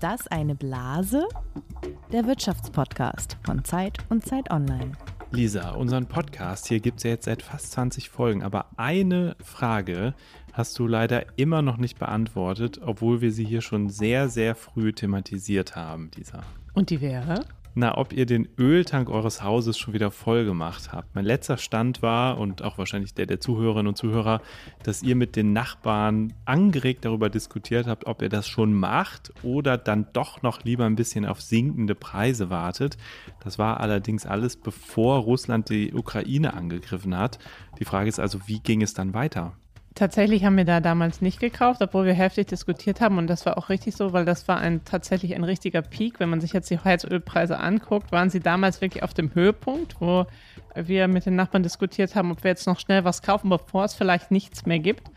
Ist das eine Blase? Der Wirtschaftspodcast von Zeit und Zeit Online. Lisa, unseren Podcast hier gibt es ja jetzt seit fast 20 Folgen, aber eine Frage hast du leider immer noch nicht beantwortet, obwohl wir sie hier schon sehr, sehr früh thematisiert haben, Lisa. Und die wäre? Na, ob ihr den Öltank eures Hauses schon wieder voll gemacht habt. Mein letzter Stand war, und auch wahrscheinlich der der Zuhörerinnen und Zuhörer, dass ihr mit den Nachbarn angeregt darüber diskutiert habt, ob ihr das schon macht oder dann doch noch lieber ein bisschen auf sinkende Preise wartet. Das war allerdings alles, bevor Russland die Ukraine angegriffen hat. Die Frage ist also, wie ging es dann weiter? Tatsächlich haben wir da damals nicht gekauft, obwohl wir heftig diskutiert haben und das war auch richtig so, weil das war ein tatsächlich ein richtiger Peak. Wenn man sich jetzt die Heizölpreise anguckt, waren sie damals wirklich auf dem Höhepunkt, wo wir mit den Nachbarn diskutiert haben, ob wir jetzt noch schnell was kaufen, bevor es vielleicht nichts mehr gibt.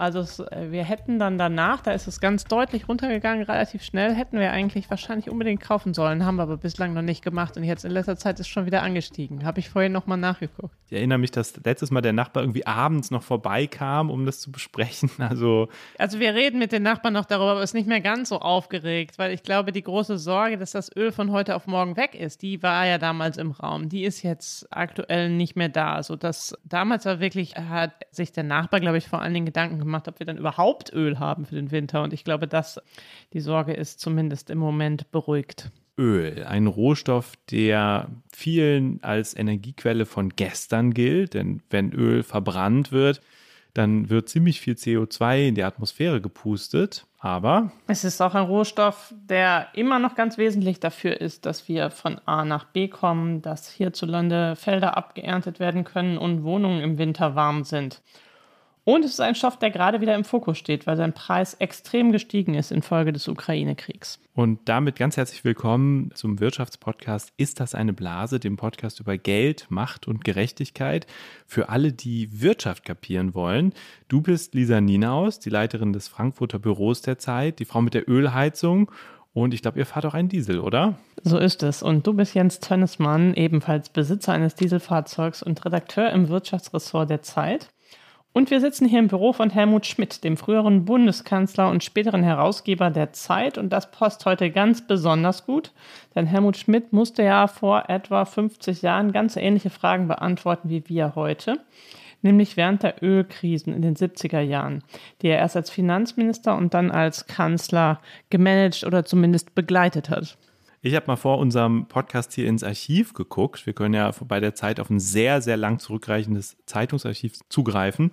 Also es, äh, wir hätten dann danach, da ist es ganz deutlich runtergegangen, relativ schnell, hätten wir eigentlich wahrscheinlich unbedingt kaufen sollen, haben wir aber bislang noch nicht gemacht und jetzt in letzter Zeit ist schon wieder angestiegen. Habe ich vorhin nochmal nachgeguckt. Ich erinnere mich, dass letztes Mal der Nachbar irgendwie abends noch vorbeikam, um das zu besprechen. Also, also wir reden mit den Nachbarn noch darüber, aber es ist nicht mehr ganz so aufgeregt, weil ich glaube, die große Sorge, dass das Öl von heute auf morgen weg ist, die war ja damals im Raum. Die ist jetzt aktuell nicht mehr da. Also das damals war wirklich, hat sich der Nachbar, glaube ich, vor allen Dingen Gedanken gemacht, gemacht, ob wir dann überhaupt Öl haben für den Winter. Und ich glaube, dass die Sorge ist zumindest im Moment beruhigt. Öl, ein Rohstoff, der vielen als Energiequelle von gestern gilt, denn wenn Öl verbrannt wird, dann wird ziemlich viel CO2 in die Atmosphäre gepustet. Aber es ist auch ein Rohstoff, der immer noch ganz wesentlich dafür ist, dass wir von A nach B kommen, dass hierzulande Felder abgeerntet werden können und Wohnungen im Winter warm sind. Und es ist ein Stoff, der gerade wieder im Fokus steht, weil sein Preis extrem gestiegen ist infolge des Ukraine-Kriegs. Und damit ganz herzlich willkommen zum Wirtschaftspodcast Ist das eine Blase? Dem Podcast über Geld, Macht und Gerechtigkeit für alle, die Wirtschaft kapieren wollen. Du bist Lisa Ninaus, die Leiterin des Frankfurter Büros der Zeit, die Frau mit der Ölheizung. Und ich glaube, ihr fahrt auch einen Diesel, oder? So ist es. Und du bist Jens Tönnesmann, ebenfalls Besitzer eines Dieselfahrzeugs und Redakteur im Wirtschaftsressort der Zeit. Und wir sitzen hier im Büro von Helmut Schmidt, dem früheren Bundeskanzler und späteren Herausgeber der Zeit. Und das passt heute ganz besonders gut, denn Helmut Schmidt musste ja vor etwa 50 Jahren ganz ähnliche Fragen beantworten wie wir heute, nämlich während der Ölkrisen in den 70er Jahren, die er erst als Finanzminister und dann als Kanzler gemanagt oder zumindest begleitet hat. Ich habe mal vor unserem Podcast hier ins Archiv geguckt. Wir können ja bei der Zeit auf ein sehr, sehr lang zurückreichendes Zeitungsarchiv zugreifen.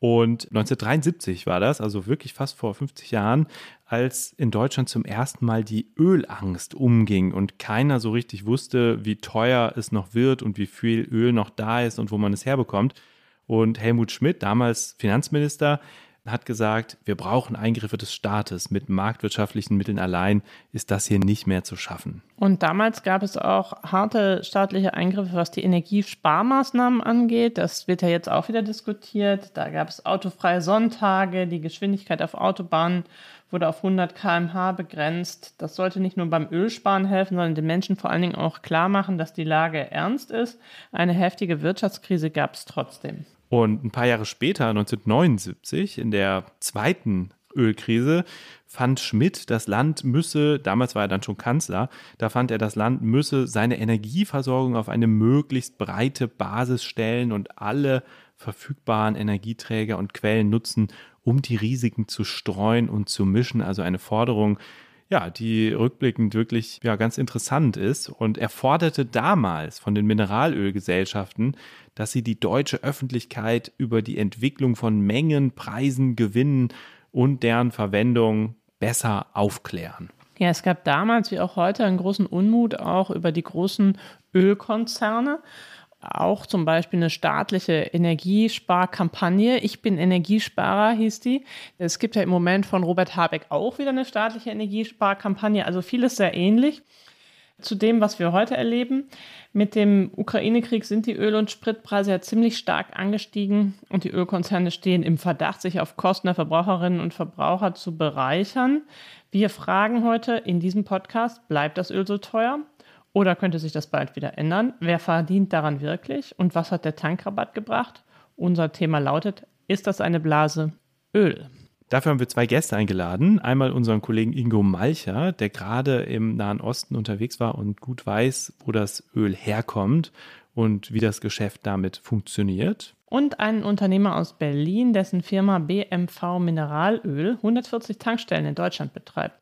Und 1973 war das, also wirklich fast vor 50 Jahren, als in Deutschland zum ersten Mal die Ölangst umging und keiner so richtig wusste, wie teuer es noch wird und wie viel Öl noch da ist und wo man es herbekommt. Und Helmut Schmidt, damals Finanzminister, hat gesagt, wir brauchen Eingriffe des Staates. Mit marktwirtschaftlichen Mitteln allein ist das hier nicht mehr zu schaffen. Und damals gab es auch harte staatliche Eingriffe, was die Energiesparmaßnahmen angeht. Das wird ja jetzt auch wieder diskutiert. Da gab es autofreie Sonntage, die Geschwindigkeit auf Autobahnen wurde auf 100 km/h begrenzt. Das sollte nicht nur beim Ölsparen helfen, sondern den Menschen vor allen Dingen auch klar machen, dass die Lage ernst ist. Eine heftige Wirtschaftskrise gab es trotzdem. Und ein paar Jahre später, 1979, in der zweiten Ölkrise, fand Schmidt, das Land müsse, damals war er dann schon Kanzler, da fand er, das Land müsse seine Energieversorgung auf eine möglichst breite Basis stellen und alle verfügbaren Energieträger und Quellen nutzen, um die Risiken zu streuen und zu mischen. Also eine Forderung, ja, die rückblickend wirklich ja, ganz interessant ist. Und er forderte damals von den Mineralölgesellschaften, dass sie die deutsche Öffentlichkeit über die Entwicklung von Mengen, Preisen, Gewinnen und deren Verwendung besser aufklären. Ja, es gab damals wie auch heute einen großen Unmut auch über die großen Ölkonzerne auch zum Beispiel eine staatliche Energiesparkampagne. Ich bin Energiesparer, hieß die. Es gibt ja im Moment von Robert Habeck auch wieder eine staatliche Energiesparkampagne. Also vieles sehr ähnlich zu dem, was wir heute erleben. Mit dem Ukraine-Krieg sind die Öl- und Spritpreise ja ziemlich stark angestiegen und die Ölkonzerne stehen im Verdacht, sich auf Kosten der Verbraucherinnen und Verbraucher zu bereichern. Wir fragen heute in diesem Podcast, bleibt das Öl so teuer? Oder könnte sich das bald wieder ändern? Wer verdient daran wirklich? Und was hat der Tankrabatt gebracht? Unser Thema lautet, ist das eine Blase? Öl. Dafür haben wir zwei Gäste eingeladen. Einmal unseren Kollegen Ingo Malcher, der gerade im Nahen Osten unterwegs war und gut weiß, wo das Öl herkommt und wie das Geschäft damit funktioniert. Und einen Unternehmer aus Berlin, dessen Firma BMV Mineralöl 140 Tankstellen in Deutschland betreibt.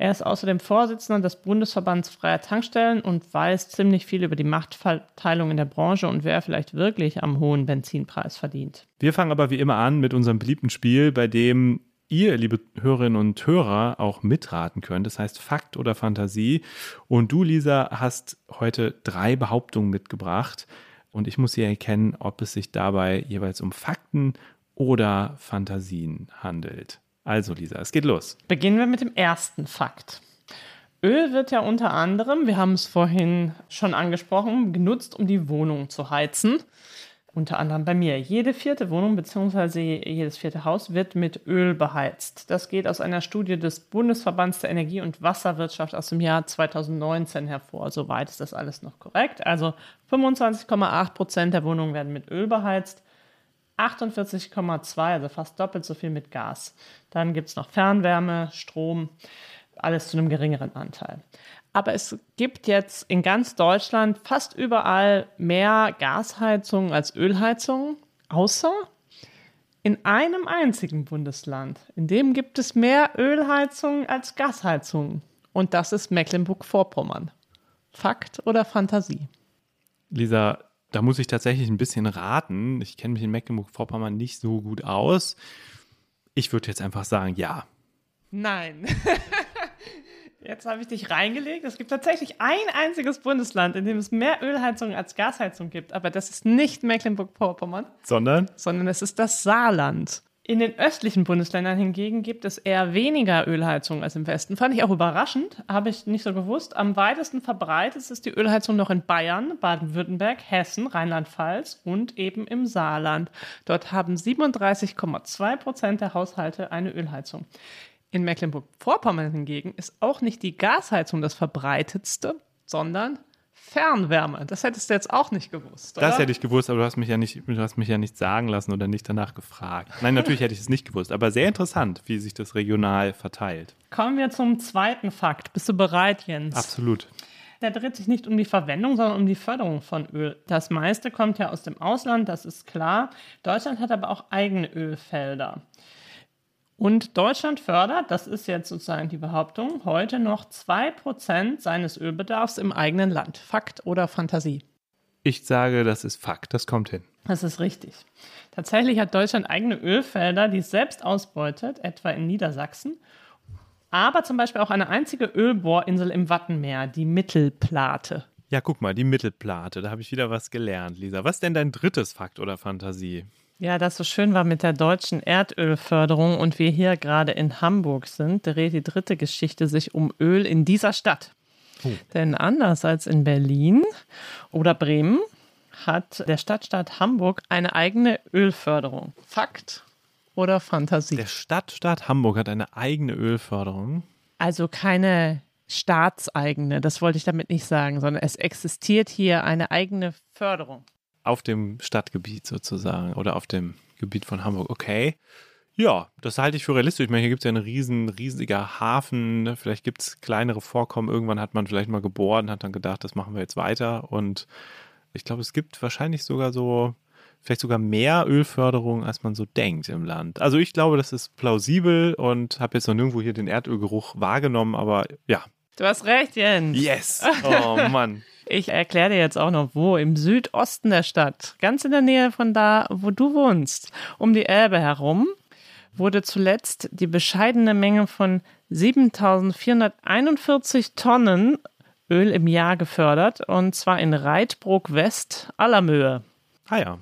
Er ist außerdem Vorsitzender des Bundesverbands freier Tankstellen und weiß ziemlich viel über die Machtverteilung in der Branche und wer vielleicht wirklich am hohen Benzinpreis verdient. Wir fangen aber wie immer an mit unserem beliebten Spiel, bei dem ihr, liebe Hörerinnen und Hörer, auch mitraten könnt. Das heißt Fakt oder Fantasie. Und du, Lisa, hast heute drei Behauptungen mitgebracht. Und ich muss hier erkennen, ob es sich dabei jeweils um Fakten oder Fantasien handelt. Also, Lisa, es geht los. Beginnen wir mit dem ersten Fakt. Öl wird ja unter anderem, wir haben es vorhin schon angesprochen, genutzt, um die Wohnung zu heizen. Unter anderem bei mir. Jede vierte Wohnung bzw. jedes vierte Haus wird mit Öl beheizt. Das geht aus einer Studie des Bundesverbands der Energie- und Wasserwirtschaft aus dem Jahr 2019 hervor. Soweit ist das alles noch korrekt. Also 25,8 Prozent der Wohnungen werden mit Öl beheizt. 48,2, also fast doppelt so viel mit Gas. Dann gibt es noch Fernwärme, Strom, alles zu einem geringeren Anteil. Aber es gibt jetzt in ganz Deutschland fast überall mehr Gasheizungen als Ölheizungen, außer in einem einzigen Bundesland. In dem gibt es mehr Ölheizungen als Gasheizungen. Und das ist Mecklenburg-Vorpommern. Fakt oder Fantasie? Lisa, da muss ich tatsächlich ein bisschen raten. Ich kenne mich in Mecklenburg-Vorpommern nicht so gut aus. Ich würde jetzt einfach sagen, ja. Nein. Jetzt habe ich dich reingelegt. Es gibt tatsächlich ein einziges Bundesland, in dem es mehr Ölheizung als Gasheizung gibt. Aber das ist nicht Mecklenburg-Vorpommern. Sondern? Sondern es ist das Saarland. In den östlichen Bundesländern hingegen gibt es eher weniger Ölheizung als im Westen. Fand ich auch überraschend, habe ich nicht so gewusst. Am weitesten verbreitet ist die Ölheizung noch in Bayern, Baden-Württemberg, Hessen, Rheinland-Pfalz und eben im Saarland. Dort haben 37,2 Prozent der Haushalte eine Ölheizung. In Mecklenburg-Vorpommern hingegen ist auch nicht die Gasheizung das verbreitetste, sondern Fernwärme. Das hättest du jetzt auch nicht gewusst. Oder? Das hätte ich gewusst, aber du hast mich ja nicht, du hast mich ja nicht sagen lassen oder nicht danach gefragt. Nein, natürlich hätte ich es nicht gewusst, aber sehr interessant, wie sich das regional verteilt. Kommen wir zum zweiten Fakt. Bist du bereit, Jens? Absolut. Der dreht sich nicht um die Verwendung, sondern um die Förderung von Öl. Das meiste kommt ja aus dem Ausland, das ist klar. Deutschland hat aber auch eigene Ölfelder. Und Deutschland fördert, das ist jetzt sozusagen die Behauptung, heute noch 2% seines Ölbedarfs im eigenen Land. Fakt oder Fantasie? Ich sage, das ist Fakt, das kommt hin. Das ist richtig. Tatsächlich hat Deutschland eigene Ölfelder, die es selbst ausbeutet, etwa in Niedersachsen. Aber zum Beispiel auch eine einzige Ölbohrinsel im Wattenmeer, die Mittelplate. Ja, guck mal, die Mittelplate, da habe ich wieder was gelernt, Lisa. Was ist denn dein drittes Fakt oder Fantasie? Ja, das so schön war mit der deutschen Erdölförderung und wir hier gerade in Hamburg sind, dreht die dritte Geschichte sich um Öl in dieser Stadt. Oh. Denn anders als in Berlin oder Bremen hat der Stadtstaat Hamburg eine eigene Ölförderung. Fakt oder Fantasie? Der Stadtstaat Hamburg hat eine eigene Ölförderung. Also keine staatseigene, das wollte ich damit nicht sagen, sondern es existiert hier eine eigene Förderung auf dem Stadtgebiet sozusagen oder auf dem Gebiet von Hamburg. Okay. Ja, das halte ich für realistisch. Ich meine, hier gibt es ja einen riesen, riesiger Hafen. Vielleicht gibt es kleinere Vorkommen. Irgendwann hat man vielleicht mal gebohrt und hat dann gedacht, das machen wir jetzt weiter. Und ich glaube, es gibt wahrscheinlich sogar so, vielleicht sogar mehr Ölförderung, als man so denkt im Land. Also ich glaube, das ist plausibel und habe jetzt noch nirgendwo hier den Erdölgeruch wahrgenommen, aber ja. Du hast recht, Jens. Yes. Oh Mann. Ich erkläre dir jetzt auch noch, wo. Im Südosten der Stadt, ganz in der Nähe von da, wo du wohnst, um die Elbe herum, wurde zuletzt die bescheidene Menge von 7441 Tonnen Öl im Jahr gefördert, und zwar in Reitbrook West aller Möhe. Ah ja.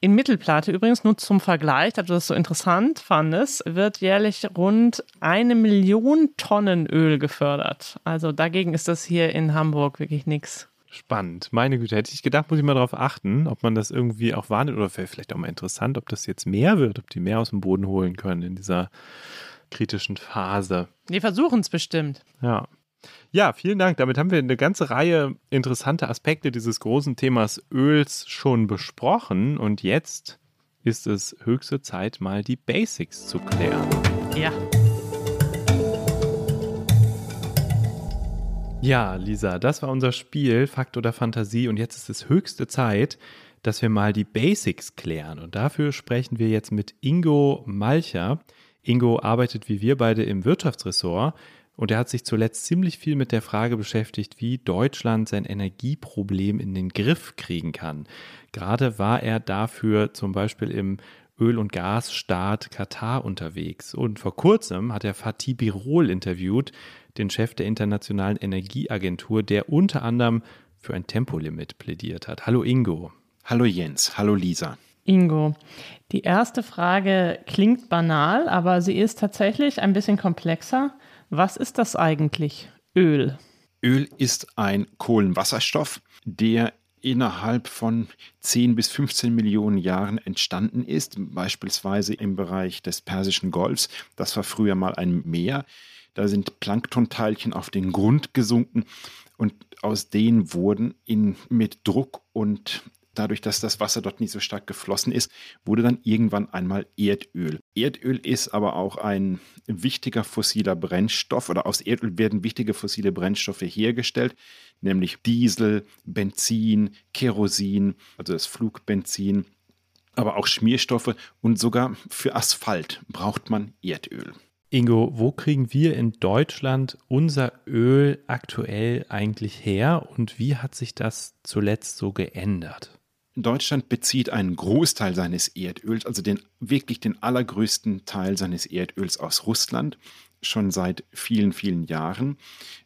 In Mittelplate übrigens, nur zum Vergleich, da du das so interessant fandest, wird jährlich rund eine Million Tonnen Öl gefördert. Also dagegen ist das hier in Hamburg wirklich nichts. Spannend. Meine Güte, hätte ich gedacht, muss ich mal darauf achten, ob man das irgendwie auch wahrnimmt oder vielleicht auch mal interessant, ob das jetzt mehr wird, ob die mehr aus dem Boden holen können in dieser kritischen Phase. Die versuchen es bestimmt. Ja. Ja, vielen Dank. Damit haben wir eine ganze Reihe interessanter Aspekte dieses großen Themas Öls schon besprochen und jetzt ist es höchste Zeit, mal die Basics zu klären. Ja. Ja, Lisa, das war unser Spiel, Fakt oder Fantasie. Und jetzt ist es höchste Zeit, dass wir mal die Basics klären. Und dafür sprechen wir jetzt mit Ingo Malcher. Ingo arbeitet wie wir beide im Wirtschaftsressort und er hat sich zuletzt ziemlich viel mit der Frage beschäftigt, wie Deutschland sein Energieproblem in den Griff kriegen kann. Gerade war er dafür zum Beispiel im Öl- und Gasstaat Katar unterwegs. Und vor kurzem hat er Fatih Birol interviewt, den Chef der Internationalen Energieagentur, der unter anderem für ein Tempolimit plädiert hat. Hallo Ingo. Hallo Jens, hallo Lisa. Ingo, die erste Frage klingt banal, aber sie ist tatsächlich ein bisschen komplexer. Was ist das eigentlich? Öl. Öl ist ein Kohlenwasserstoff, der innerhalb von 10 bis 15 Millionen Jahren entstanden ist, beispielsweise im Bereich des Persischen Golfs. Das war früher mal ein Meer. Da sind Planktonteilchen auf den Grund gesunken und aus denen wurden in, mit Druck und dadurch, dass das Wasser dort nicht so stark geflossen ist, wurde dann irgendwann einmal Erdöl. Erdöl ist aber auch ein wichtiger fossiler Brennstoff oder aus Erdöl werden wichtige fossile Brennstoffe hergestellt, nämlich Diesel, Benzin, Kerosin, also das Flugbenzin, aber auch Schmierstoffe und sogar für Asphalt braucht man Erdöl. Ingo, wo kriegen wir in Deutschland unser Öl aktuell eigentlich her und wie hat sich das zuletzt so geändert? Deutschland bezieht einen Großteil seines Erdöls, also den wirklich den allergrößten Teil seines Erdöls aus Russland, schon seit vielen, vielen Jahren.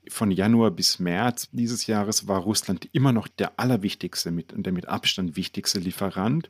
Von Januar bis März dieses Jahres war Russland immer noch der allerwichtigste und der mit Abstand wichtigste Lieferant,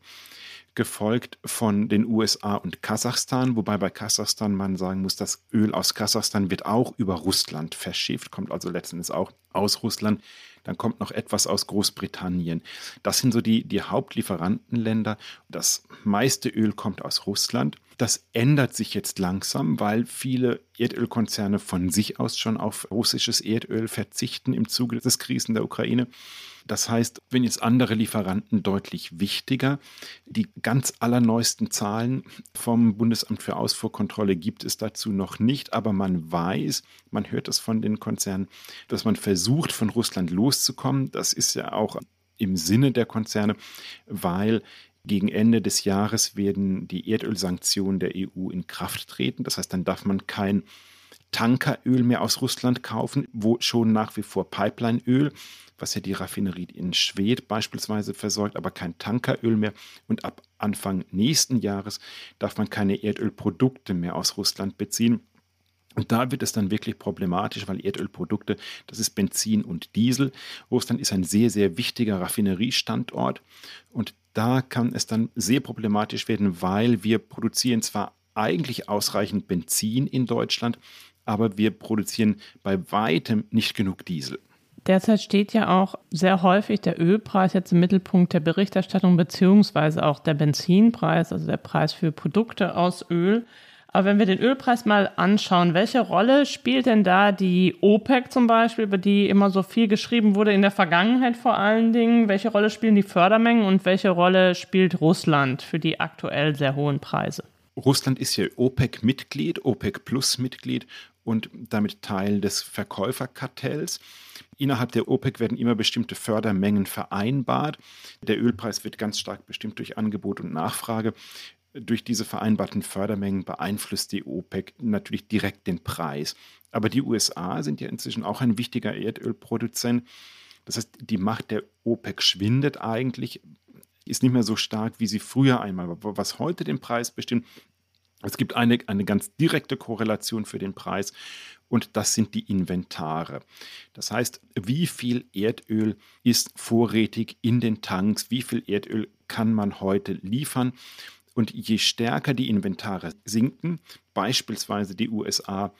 gefolgt von den USA und Kasachstan, wobei bei Kasachstan man sagen muss, das Öl aus Kasachstan wird auch über Russland verschifft, kommt also letztendlich auch aus Russland. Dann kommt noch etwas aus Großbritannien. Das sind so die, die Hauptlieferantenländer. Das meiste Öl kommt aus Russland. Das ändert sich jetzt langsam, weil viele Erdölkonzerne von sich aus schon auf russisches Erdöl verzichten im Zuge des Krisen der Ukraine. Das heißt, wenn jetzt andere Lieferanten deutlich wichtiger, die ganz allerneuesten Zahlen vom Bundesamt für Ausfuhrkontrolle gibt es dazu noch nicht, aber man weiß, man hört es von den Konzernen, dass man versucht, von Russland loszukommen. Das ist ja auch im Sinne der Konzerne, weil gegen Ende des Jahres werden die Erdölsanktionen der EU in Kraft treten. Das heißt, dann darf man kein Tankeröl mehr aus Russland kaufen, wo schon nach wie vor Pipelineöl was ja die Raffinerie in Schwedt beispielsweise versorgt, aber kein Tankeröl mehr. Und ab Anfang nächsten Jahres darf man keine Erdölprodukte mehr aus Russland beziehen. Und da wird es dann wirklich problematisch, weil Erdölprodukte, das ist Benzin und Diesel. Russland ist ein sehr, sehr wichtiger Raffineriestandort. Und da kann es dann sehr problematisch werden, weil wir produzieren zwar eigentlich ausreichend Benzin in Deutschland, aber wir produzieren bei weitem nicht genug Diesel. Derzeit steht ja auch sehr häufig der Ölpreis jetzt im Mittelpunkt der Berichterstattung, beziehungsweise auch der Benzinpreis, also der Preis für Produkte aus Öl. Aber wenn wir den Ölpreis mal anschauen, welche Rolle spielt denn da die OPEC zum Beispiel, über die immer so viel geschrieben wurde in der Vergangenheit vor allen Dingen? Welche Rolle spielen die Fördermengen und welche Rolle spielt Russland für die aktuell sehr hohen Preise? Russland ist ja OPEC-Mitglied, OPEC-Plus-Mitglied und damit Teil des Verkäuferkartells. Innerhalb der OPEC werden immer bestimmte Fördermengen vereinbart. Der Ölpreis wird ganz stark bestimmt durch Angebot und Nachfrage. Durch diese vereinbarten Fördermengen beeinflusst die OPEC natürlich direkt den Preis. Aber die USA sind ja inzwischen auch ein wichtiger Erdölproduzent. Das heißt, die Macht der OPEC schwindet eigentlich, ist nicht mehr so stark, wie sie früher einmal war. Was heute den Preis bestimmt, es gibt eine, eine ganz direkte Korrelation für den Preis und das sind die Inventare. Das heißt, wie viel Erdöl ist vorrätig in den Tanks, wie viel Erdöl kann man heute liefern. Und je stärker die Inventare sinken, beispielsweise die USA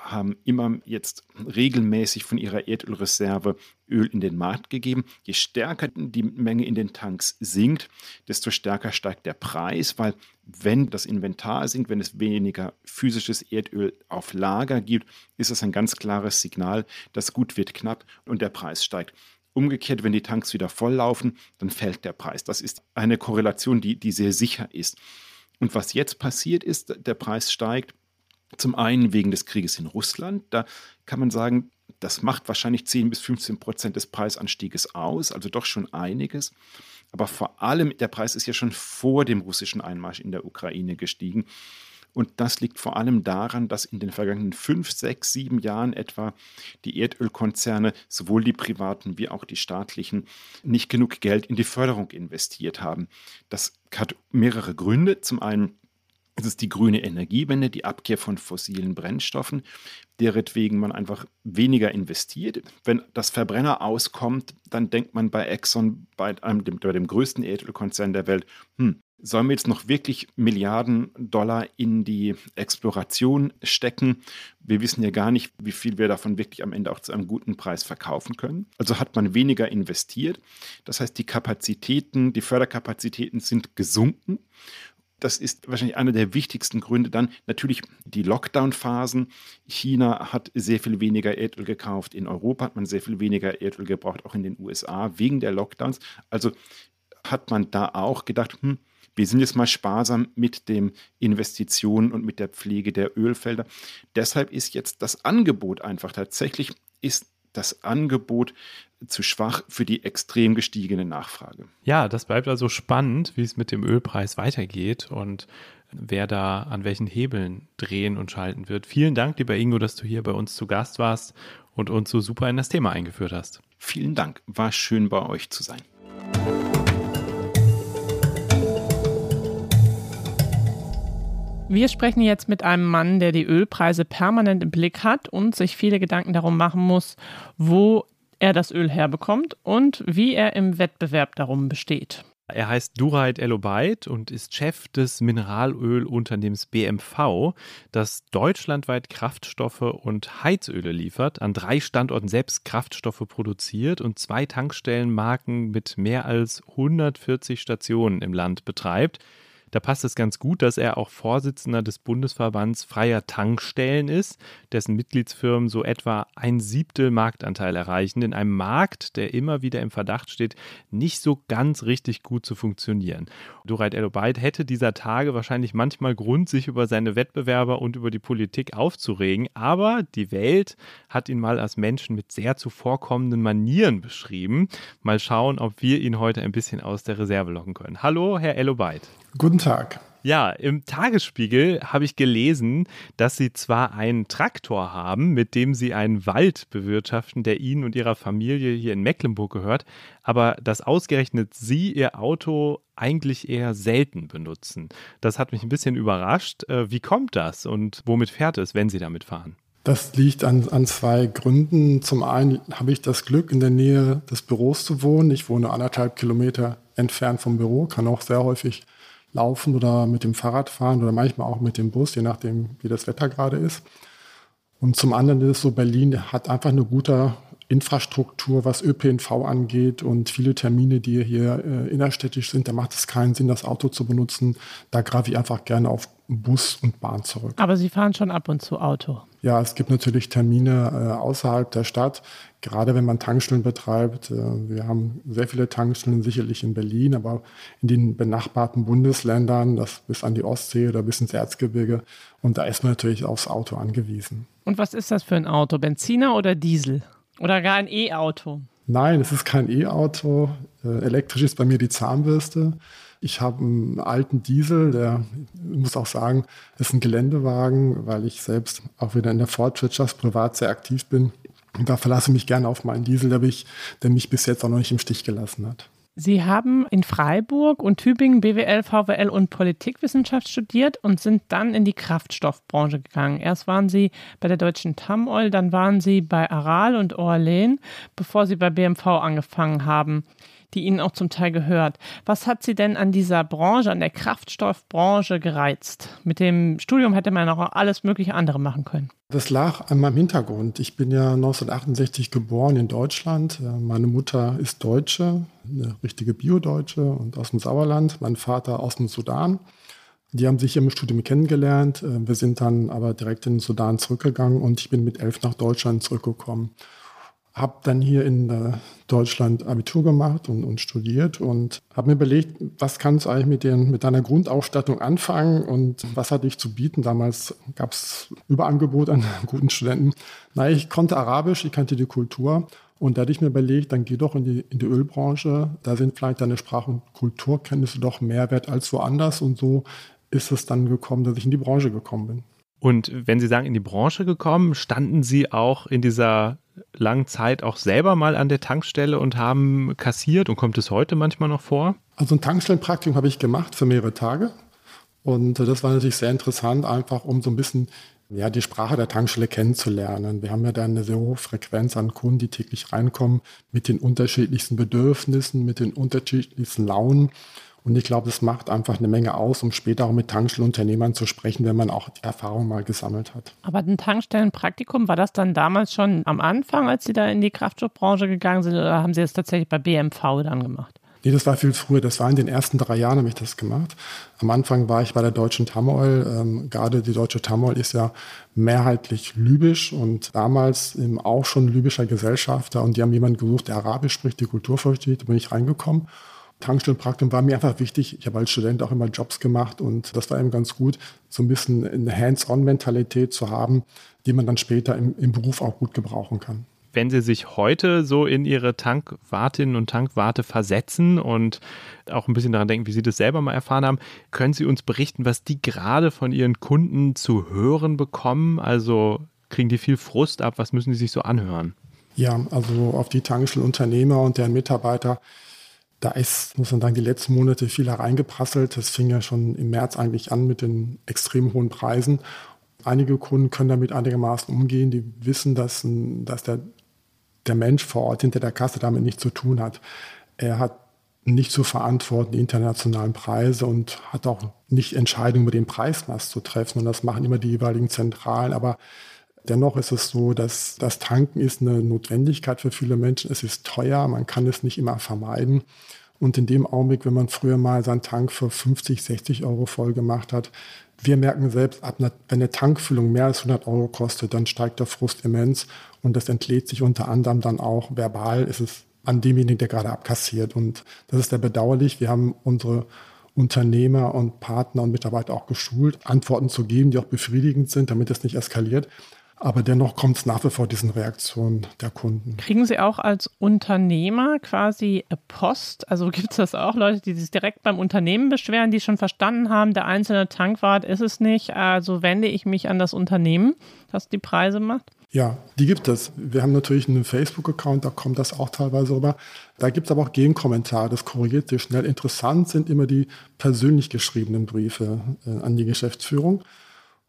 haben immer jetzt regelmäßig von ihrer Erdölreserve Öl in den Markt gegeben. Je stärker die Menge in den Tanks sinkt, desto stärker steigt der Preis, weil wenn das Inventar sinkt, wenn es weniger physisches Erdöl auf Lager gibt, ist das ein ganz klares Signal, das Gut wird knapp und der Preis steigt. Umgekehrt, wenn die Tanks wieder volllaufen, dann fällt der Preis. Das ist eine Korrelation, die, die sehr sicher ist. Und was jetzt passiert ist, der Preis steigt, Zum einen wegen des Krieges in Russland. Da kann man sagen, das macht wahrscheinlich 10 bis 15 Prozent des Preisanstieges aus, also doch schon einiges. Aber vor allem, der Preis ist ja schon vor dem russischen Einmarsch in der Ukraine gestiegen. Und das liegt vor allem daran, dass in den vergangenen fünf, sechs, sieben Jahren etwa die Erdölkonzerne, sowohl die privaten wie auch die staatlichen, nicht genug Geld in die Förderung investiert haben. Das hat mehrere Gründe. Zum einen es ist die grüne Energiewende, die Abkehr von fossilen Brennstoffen, deretwegen man einfach weniger investiert. Wenn das Verbrenner auskommt, dann denkt man bei Exxon, bei, einem, bei dem größten Erdölkonzern der Welt, hm, sollen wir jetzt noch wirklich Milliarden Dollar in die Exploration stecken? Wir wissen ja gar nicht, wie viel wir davon wirklich am Ende auch zu einem guten Preis verkaufen können. Also hat man weniger investiert. Das heißt, die Kapazitäten, die Förderkapazitäten sind gesunken. Das ist wahrscheinlich einer der wichtigsten Gründe. Dann natürlich die Lockdown-Phasen. China hat sehr viel weniger Erdöl gekauft. In Europa hat man sehr viel weniger Erdöl gebraucht, auch in den USA wegen der Lockdowns. Also hat man da auch gedacht, hm, wir sind jetzt mal sparsam mit den Investitionen und mit der Pflege der Ölfelder. Deshalb ist jetzt das Angebot einfach tatsächlich ist das Angebot zu schwach für die extrem gestiegene Nachfrage. Ja, das bleibt also spannend, wie es mit dem Ölpreis weitergeht und wer da an welchen Hebeln drehen und schalten wird. Vielen Dank, lieber Ingo, dass du hier bei uns zu Gast warst und uns so super in das Thema eingeführt hast. Vielen Dank, war schön bei euch zu sein. Wir sprechen jetzt mit einem Mann, der die Ölpreise permanent im Blick hat und sich viele Gedanken darum machen muss, wo er das Öl herbekommt und wie er im Wettbewerb darum besteht. Er heißt Dureit Elobait und ist Chef des Mineralölunternehmens BMV, das deutschlandweit Kraftstoffe und Heizöle liefert, an drei Standorten selbst Kraftstoffe produziert und zwei Tankstellenmarken mit mehr als 140 Stationen im Land betreibt. Da passt es ganz gut, dass er auch Vorsitzender des Bundesverbands freier Tankstellen ist, dessen Mitgliedsfirmen so etwa ein Siebtel Marktanteil erreichen, in einem Markt, der immer wieder im Verdacht steht, nicht so ganz richtig gut zu funktionieren. Dureit Elobait hätte dieser Tage wahrscheinlich manchmal Grund, sich über seine Wettbewerber und über die Politik aufzuregen, aber die Welt hat ihn mal als Menschen mit sehr zuvorkommenden Manieren beschrieben. Mal schauen, ob wir ihn heute ein bisschen aus der Reserve locken können. Hallo, Herr Elobait. Guten Tag. Ja, im Tagesspiegel habe ich gelesen, dass Sie zwar einen Traktor haben, mit dem Sie einen Wald bewirtschaften, der Ihnen und Ihrer Familie hier in Mecklenburg gehört, aber dass ausgerechnet Sie Ihr Auto eigentlich eher selten benutzen. Das hat mich ein bisschen überrascht. Äh, wie kommt das und womit fährt es, wenn Sie damit fahren? Das liegt an, an zwei Gründen. Zum einen habe ich das Glück, in der Nähe des Büros zu wohnen. Ich wohne anderthalb Kilometer entfernt vom Büro, kann auch sehr häufig laufen oder mit dem Fahrrad fahren oder manchmal auch mit dem Bus, je nachdem, wie das Wetter gerade ist. Und zum anderen ist es so, Berlin hat einfach eine gute Infrastruktur, was ÖPNV angeht und viele Termine, die hier äh, innerstädtisch sind, da macht es keinen Sinn, das Auto zu benutzen. Da greife ich einfach gerne auf Bus und Bahn zurück. Aber Sie fahren schon ab und zu Auto. Ja, es gibt natürlich Termine äh, außerhalb der Stadt, gerade wenn man Tankstellen betreibt. Äh, wir haben sehr viele Tankstellen, sicherlich in Berlin, aber in den benachbarten Bundesländern, das bis an die Ostsee oder bis ins Erzgebirge. Und da ist man natürlich aufs Auto angewiesen. Und was ist das für ein Auto? Benziner oder Diesel? Oder gar ein E-Auto? Nein, es ist kein E-Auto. Äh, elektrisch ist bei mir die Zahnbürste. Ich habe einen alten Diesel, der muss auch sagen, ist ein Geländewagen, weil ich selbst auch wieder in der Fortwirtschaft privat sehr aktiv bin. Und da verlasse ich mich gerne auf meinen Diesel, der mich, der mich bis jetzt auch noch nicht im Stich gelassen hat. Sie haben in Freiburg und Tübingen BWL, VWL und Politikwissenschaft studiert und sind dann in die Kraftstoffbranche gegangen. Erst waren Sie bei der Deutschen Tamoil, dann waren Sie bei Aral und Orlen, bevor Sie bei BMV angefangen haben die Ihnen auch zum Teil gehört. Was hat Sie denn an dieser Branche, an der Kraftstoffbranche gereizt? Mit dem Studium hätte man auch alles mögliche andere machen können. Das lag an meinem Hintergrund. Ich bin ja 1968 geboren in Deutschland. Meine Mutter ist Deutsche, eine richtige Biodeutsche und aus dem Sauerland. Mein Vater aus dem Sudan. Die haben sich im Studium kennengelernt. Wir sind dann aber direkt in den Sudan zurückgegangen und ich bin mit elf nach Deutschland zurückgekommen. Habe dann hier in Deutschland Abitur gemacht und, und studiert und habe mir überlegt, was kannst du eigentlich mit, den, mit deiner Grundausstattung anfangen und was hatte ich zu bieten. Damals gab es Überangebot an guten Studenten. Na, ich konnte Arabisch, ich kannte die Kultur und da hatte ich mir überlegt, dann geh doch in die, in die Ölbranche. Da sind vielleicht deine Sprach- und Kulturkenntnisse doch mehr wert als woanders. Und so ist es dann gekommen, dass ich in die Branche gekommen bin. Und wenn Sie sagen, in die Branche gekommen, standen Sie auch in dieser langen Zeit auch selber mal an der Tankstelle und haben kassiert und kommt es heute manchmal noch vor? Also ein Tankstellenpraktikum habe ich gemacht für mehrere Tage. Und das war natürlich sehr interessant, einfach um so ein bisschen ja, die Sprache der Tankstelle kennenzulernen. Wir haben ja da eine sehr hohe Frequenz an Kunden, die täglich reinkommen, mit den unterschiedlichsten Bedürfnissen, mit den unterschiedlichsten Launen. Und ich glaube, das macht einfach eine Menge aus, um später auch mit Tankstellenunternehmern zu sprechen, wenn man auch die Erfahrung mal gesammelt hat. Aber ein Tankstellenpraktikum, war das dann damals schon am Anfang, als Sie da in die Kraftstoffbranche gegangen sind, oder haben Sie das tatsächlich bei BMV dann gemacht? Nee, das war viel früher. Das war in den ersten drei Jahren, habe ich das gemacht. Am Anfang war ich bei der Deutschen Tamoil. Ähm, gerade die Deutsche Tamoil ist ja mehrheitlich libysch und damals eben auch schon libyscher Gesellschafter. Und die haben jemanden gesucht, der Arabisch spricht, die Kultur versteht. Da bin ich reingekommen. Tankstellenpraktikum war mir einfach wichtig. Ich habe als Student auch immer Jobs gemacht und das war eben ganz gut, so ein bisschen eine Hands-on-Mentalität zu haben, die man dann später im, im Beruf auch gut gebrauchen kann wenn Sie sich heute so in Ihre Tankwartinnen und Tankwarte versetzen und auch ein bisschen daran denken, wie Sie das selber mal erfahren haben, können Sie uns berichten, was die gerade von Ihren Kunden zu hören bekommen? Also kriegen die viel Frust ab? Was müssen die sich so anhören? Ja, also auf die Tankstellenunternehmer und deren Mitarbeiter da ist, muss man sagen, die letzten Monate viel hereingeprasselt. Das fing ja schon im März eigentlich an mit den extrem hohen Preisen. Einige Kunden können damit einigermaßen umgehen. Die wissen, dass, dass der, der Mensch vor Ort hinter der Kasse damit nichts zu tun hat. Er hat nicht zu verantworten die internationalen Preise und hat auch nicht Entscheidungen über den Preismaß zu treffen. Und das machen immer die jeweiligen Zentralen. Aber Dennoch ist es so, dass das Tanken ist eine Notwendigkeit für viele Menschen. Es ist teuer, man kann es nicht immer vermeiden. Und in dem Augenblick, wenn man früher mal seinen Tank für 50, 60 Euro voll gemacht hat, wir merken selbst, ab einer, wenn eine Tankfüllung mehr als 100 Euro kostet, dann steigt der Frust immens. Und das entlädt sich unter anderem dann auch verbal, ist es an demjenigen, der gerade abkassiert. Und das ist sehr bedauerlich. Wir haben unsere Unternehmer und Partner und Mitarbeiter auch geschult, Antworten zu geben, die auch befriedigend sind, damit es nicht eskaliert. Aber dennoch kommt es nach wie vor diesen Reaktionen der Kunden. Kriegen Sie auch als Unternehmer quasi Post? Also gibt es das auch Leute, die sich direkt beim Unternehmen beschweren, die schon verstanden haben, der einzelne Tankwart ist es nicht, also wende ich mich an das Unternehmen, das die Preise macht? Ja, die gibt es. Wir haben natürlich einen Facebook-Account, da kommt das auch teilweise rüber. Da gibt es aber auch Gegenkommentare, das korrigiert sich schnell. Interessant sind immer die persönlich geschriebenen Briefe äh, an die Geschäftsführung.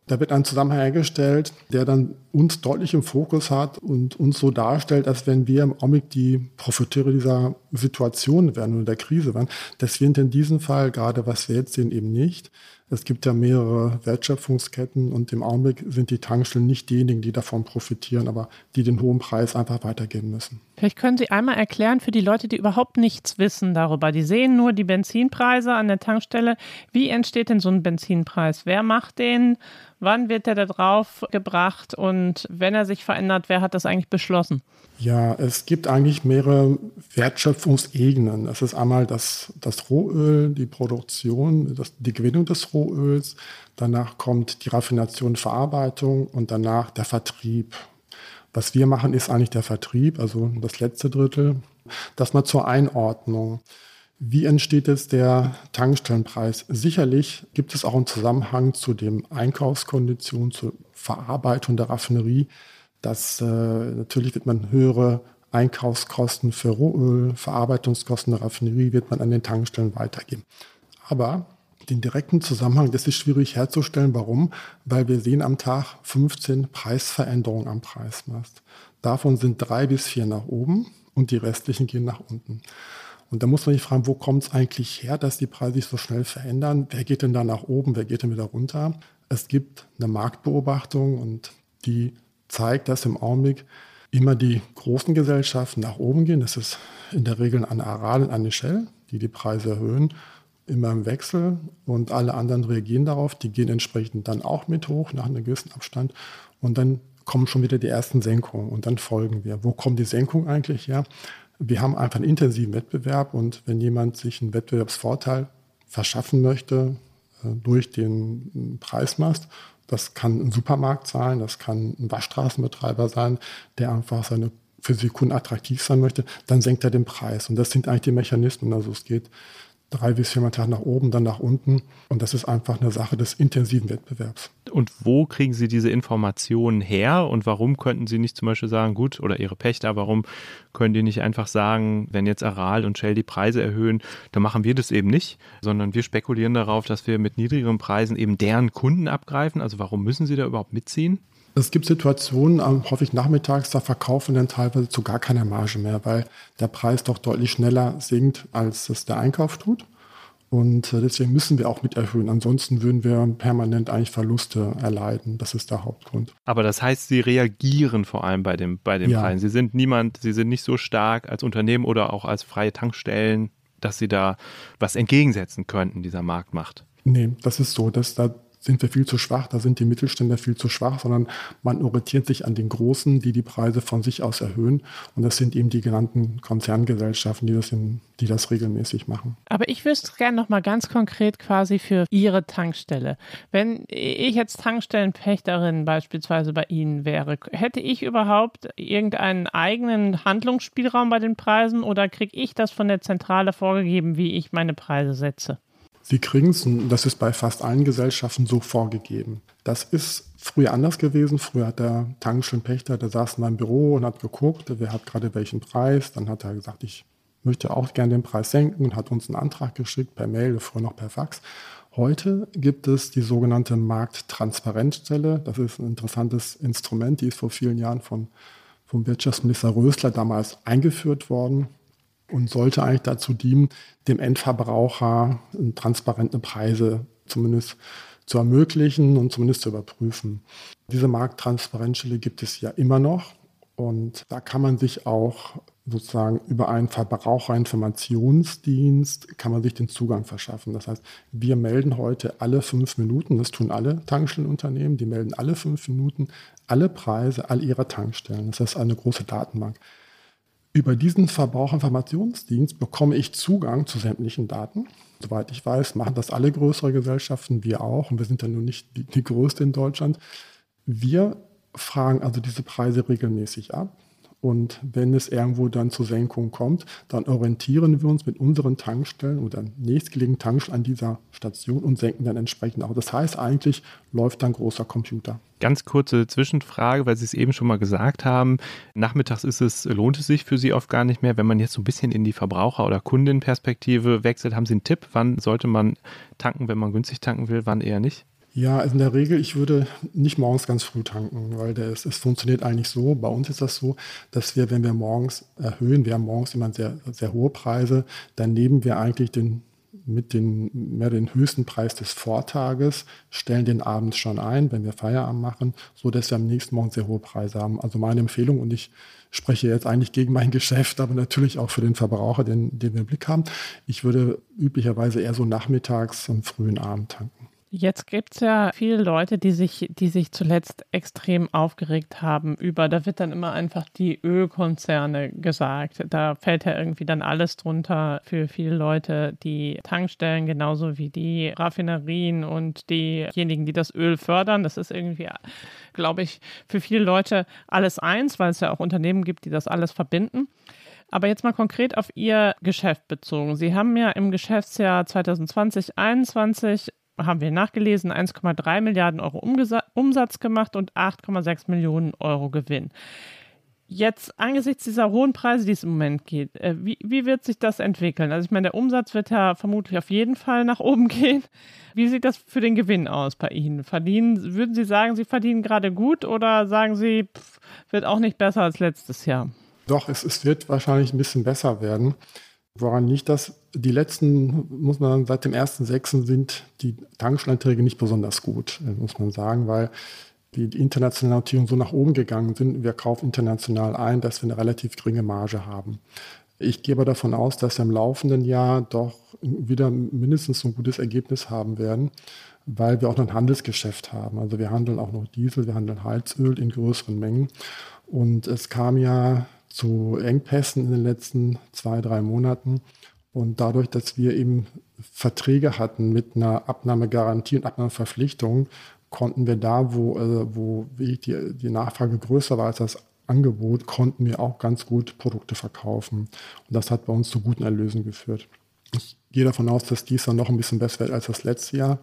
Da wird ein Zusammenhang hergestellt, der dann uns deutlich im Fokus hat und uns so darstellt, als wenn wir im Augenblick die Profiteure dieser Situation wären oder der Krise wären. Das sind in diesem Fall, gerade was wir jetzt sehen, eben nicht. Es gibt ja mehrere Wertschöpfungsketten und im Augenblick sind die Tankstellen nicht diejenigen, die davon profitieren, aber die den hohen Preis einfach weitergeben müssen. Vielleicht können Sie einmal erklären für die Leute, die überhaupt nichts wissen darüber. Die sehen nur die Benzinpreise an der Tankstelle. Wie entsteht denn so ein Benzinpreis? Wer macht den? Wann wird der da drauf gebracht? Und wenn er sich verändert, wer hat das eigentlich beschlossen? Ja, es gibt eigentlich mehrere Wertschöpfungsebenen. Es ist einmal das, das Rohöl, die Produktion, das, die Gewinnung des Rohöls. Danach kommt die Raffination, Verarbeitung und danach der Vertrieb. Was wir machen, ist eigentlich der Vertrieb, also das letzte Drittel. Das mal zur Einordnung. Wie entsteht jetzt der Tankstellenpreis? Sicherlich gibt es auch einen Zusammenhang zu den Einkaufskonditionen, zur Verarbeitung der Raffinerie. Das, äh, natürlich wird man höhere Einkaufskosten für Rohöl, Verarbeitungskosten der Raffinerie wird man an den Tankstellen weitergeben. Aber den direkten Zusammenhang, das ist schwierig herzustellen. Warum? Weil wir sehen am Tag 15 Preisveränderungen am Preismast. Davon sind drei bis vier nach oben und die restlichen gehen nach unten. Und da muss man sich fragen, wo kommt es eigentlich her, dass die Preise sich so schnell verändern? Wer geht denn da nach oben, wer geht denn wieder runter? Es gibt eine Marktbeobachtung und die zeigt, dass im Augenblick immer die großen Gesellschaften nach oben gehen. Das ist in der Regel eine Aral und eine Shell, die die Preise erhöhen, immer im Wechsel. Und alle anderen reagieren darauf. Die gehen entsprechend dann auch mit hoch nach einem gewissen Abstand. Und dann kommen schon wieder die ersten Senkungen und dann folgen wir. Wo kommt die Senkung eigentlich her? Wir haben einfach einen intensiven Wettbewerb und wenn jemand sich einen Wettbewerbsvorteil verschaffen möchte äh, durch den Preismast, das kann ein Supermarkt sein, das kann ein Waschstraßenbetreiber sein, der einfach seine für die Kunden attraktiv sein möchte, dann senkt er den Preis. Und das sind eigentlich die Mechanismen. Also es geht drei bis viermal Tag nach oben, dann nach unten. Und das ist einfach eine Sache des intensiven Wettbewerbs. Und wo kriegen Sie diese Informationen her? Und warum könnten Sie nicht zum Beispiel sagen, gut, oder Ihre Pächter, warum können die nicht einfach sagen, wenn jetzt Aral und Shell die Preise erhöhen, dann machen wir das eben nicht, sondern wir spekulieren darauf, dass wir mit niedrigeren Preisen eben deren Kunden abgreifen. Also warum müssen Sie da überhaupt mitziehen? Es gibt Situationen, häufig nachmittags, da verkaufen dann teilweise zu gar keiner Marge mehr, weil der Preis doch deutlich schneller sinkt, als es der Einkauf tut. Und äh, deswegen müssen wir auch mit erhöhen. Ansonsten würden wir permanent eigentlich Verluste erleiden. Das ist der Hauptgrund. Aber das heißt, Sie reagieren vor allem bei dem, bei den ja. Preisen. Sie sind niemand, Sie sind nicht so stark als Unternehmen oder auch als freie Tankstellen, dass Sie da was entgegensetzen könnten, dieser Marktmacht. Nee, das ist so. Dass da sind wir viel zu schwach, da sind die Mittelständler viel zu schwach, sondern man orientiert sich an den Großen, die die Preise von sich aus erhöhen. Und das sind eben die genannten Konzerngesellschaften, die das, in, die das regelmäßig machen. Aber ich wüsste gerne noch mal ganz konkret quasi für Ihre Tankstelle. Wenn ich jetzt Tankstellenpächterin beispielsweise bei Ihnen wäre, hätte ich überhaupt irgendeinen eigenen Handlungsspielraum bei den Preisen oder kriege ich das von der Zentrale vorgegeben, wie ich meine Preise setze? Sie kriegen es, das ist bei fast allen Gesellschaften so vorgegeben. Das ist früher anders gewesen. Früher hat der Tankstellenpächter, der saß in meinem Büro und hat geguckt, wer hat gerade welchen Preis. Dann hat er gesagt, ich möchte auch gerne den Preis senken und hat uns einen Antrag geschickt per Mail, früher noch per Fax. Heute gibt es die sogenannte Markttransparenzstelle. Das ist ein interessantes Instrument, die ist vor vielen Jahren von, vom Wirtschaftsminister Rösler damals eingeführt worden und sollte eigentlich dazu dienen, dem Endverbraucher transparente Preise zumindest zu ermöglichen und zumindest zu überprüfen. Diese Markttransparenzstelle gibt es ja immer noch und da kann man sich auch sozusagen über einen Verbraucherinformationsdienst kann man sich den Zugang verschaffen. Das heißt, wir melden heute alle fünf Minuten, das tun alle Tankstellenunternehmen, die melden alle fünf Minuten alle Preise all ihrer Tankstellen. Das ist eine große Datenbank. Über diesen Verbraucherinformationsdienst bekomme ich Zugang zu sämtlichen Daten. Soweit ich weiß, machen das alle größere Gesellschaften, wir auch. Und wir sind ja nun nicht die, die größte in Deutschland. Wir fragen also diese Preise regelmäßig ab. Und wenn es irgendwo dann zur Senkung kommt, dann orientieren wir uns mit unseren Tankstellen oder nächstgelegenen Tankstellen an dieser Station und senken dann entsprechend auch. Das heißt, eigentlich läuft dann großer Computer. Ganz kurze Zwischenfrage, weil Sie es eben schon mal gesagt haben. Nachmittags ist es, lohnt es sich für Sie oft gar nicht mehr. Wenn man jetzt so ein bisschen in die Verbraucher- oder Kundenperspektive wechselt, haben Sie einen Tipp? Wann sollte man tanken, wenn man günstig tanken will, wann eher nicht? Ja, also in der Regel, ich würde nicht morgens ganz früh tanken, weil das, es funktioniert eigentlich so. Bei uns ist das so, dass wir, wenn wir morgens erhöhen, wir haben morgens immer sehr, sehr hohe Preise, dann nehmen wir eigentlich den, mit den, mehr den höchsten Preis des Vortages, stellen den abends schon ein, wenn wir Feierabend machen, so dass wir am nächsten Morgen sehr hohe Preise haben. Also meine Empfehlung, und ich spreche jetzt eigentlich gegen mein Geschäft, aber natürlich auch für den Verbraucher, den, den wir im Blick haben. Ich würde üblicherweise eher so nachmittags und frühen Abend tanken. Jetzt gibt es ja viele Leute, die sich, die sich zuletzt extrem aufgeregt haben über, da wird dann immer einfach die Ölkonzerne gesagt. Da fällt ja irgendwie dann alles drunter für viele Leute, die Tankstellen, genauso wie die Raffinerien und diejenigen, die das Öl fördern. Das ist irgendwie, glaube ich, für viele Leute alles eins, weil es ja auch Unternehmen gibt, die das alles verbinden. Aber jetzt mal konkret auf Ihr Geschäft bezogen. Sie haben ja im Geschäftsjahr 2020, 2021 haben wir nachgelesen, 1,3 Milliarden Euro Umsatz gemacht und 8,6 Millionen Euro Gewinn. Jetzt angesichts dieser hohen Preise, die es im Moment geht, äh, wie, wie wird sich das entwickeln? Also ich meine, der Umsatz wird ja vermutlich auf jeden Fall nach oben gehen. Wie sieht das für den Gewinn aus bei Ihnen? Verdienen, würden Sie sagen, Sie verdienen gerade gut oder sagen Sie, pff, wird auch nicht besser als letztes Jahr? Doch, es, es wird wahrscheinlich ein bisschen besser werden. Woran liegt das? Die letzten, muss man sagen, seit dem 1.6. sind die Tankstelleneinträge nicht besonders gut, muss man sagen, weil die internationalen Notierungen so nach oben gegangen sind. Wir kaufen international ein, dass wir eine relativ geringe Marge haben. Ich gehe aber davon aus, dass wir im laufenden Jahr doch wieder mindestens ein gutes Ergebnis haben werden, weil wir auch noch ein Handelsgeschäft haben. Also wir handeln auch noch Diesel, wir handeln Heizöl in größeren Mengen. Und es kam ja zu Engpässen in den letzten zwei, drei Monaten. Und dadurch, dass wir eben Verträge hatten mit einer Abnahmegarantie und Abnahmeverpflichtung, konnten wir da, wo, äh, wo die, die Nachfrage größer war als das Angebot, konnten wir auch ganz gut Produkte verkaufen. Und das hat bei uns zu guten Erlösen geführt. Ich gehe davon aus, dass dies dann noch ein bisschen besser wird als das letzte Jahr.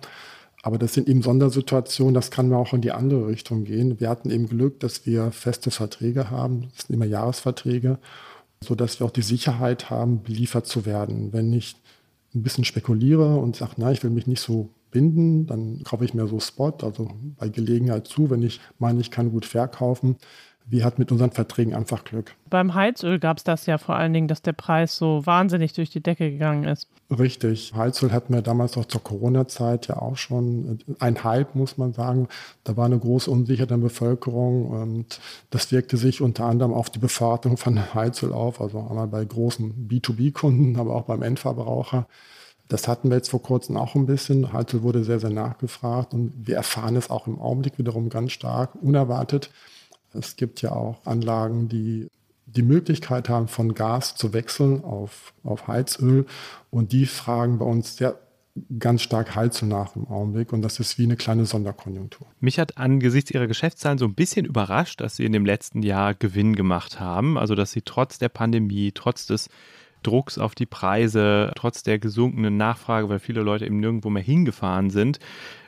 Aber das sind eben Sondersituationen, das kann auch in die andere Richtung gehen. Wir hatten eben Glück, dass wir feste Verträge haben, das sind immer Jahresverträge, sodass wir auch die Sicherheit haben, beliefert zu werden. Wenn ich ein bisschen spekuliere und sage, na, ich will mich nicht so binden, dann kaufe ich mir so Spot, also bei Gelegenheit zu, wenn ich meine, ich kann gut verkaufen wir hatten mit unseren Verträgen einfach Glück. Beim Heizöl gab es das ja vor allen Dingen, dass der Preis so wahnsinnig durch die Decke gegangen ist. Richtig. Heizöl hatten wir damals auch zur Corona-Zeit ja auch schon ein Hype, muss man sagen. Da war eine große Unsicherheit in der Bevölkerung und das wirkte sich unter anderem auf die Beförderung von Heizöl auf, also einmal bei großen B2B-Kunden, aber auch beim Endverbraucher. Das hatten wir jetzt vor kurzem auch ein bisschen. Heizöl wurde sehr, sehr nachgefragt und wir erfahren es auch im Augenblick wiederum ganz stark, unerwartet es gibt ja auch Anlagen, die die Möglichkeit haben, von Gas zu wechseln auf, auf Heizöl. Und die fragen bei uns sehr ganz stark Heizöl nach im Augenblick. Und das ist wie eine kleine Sonderkonjunktur. Mich hat angesichts Ihrer Geschäftszahlen so ein bisschen überrascht, dass Sie in dem letzten Jahr Gewinn gemacht haben. Also, dass Sie trotz der Pandemie, trotz des Drucks auf die Preise, trotz der gesunkenen Nachfrage, weil viele Leute eben nirgendwo mehr hingefahren sind,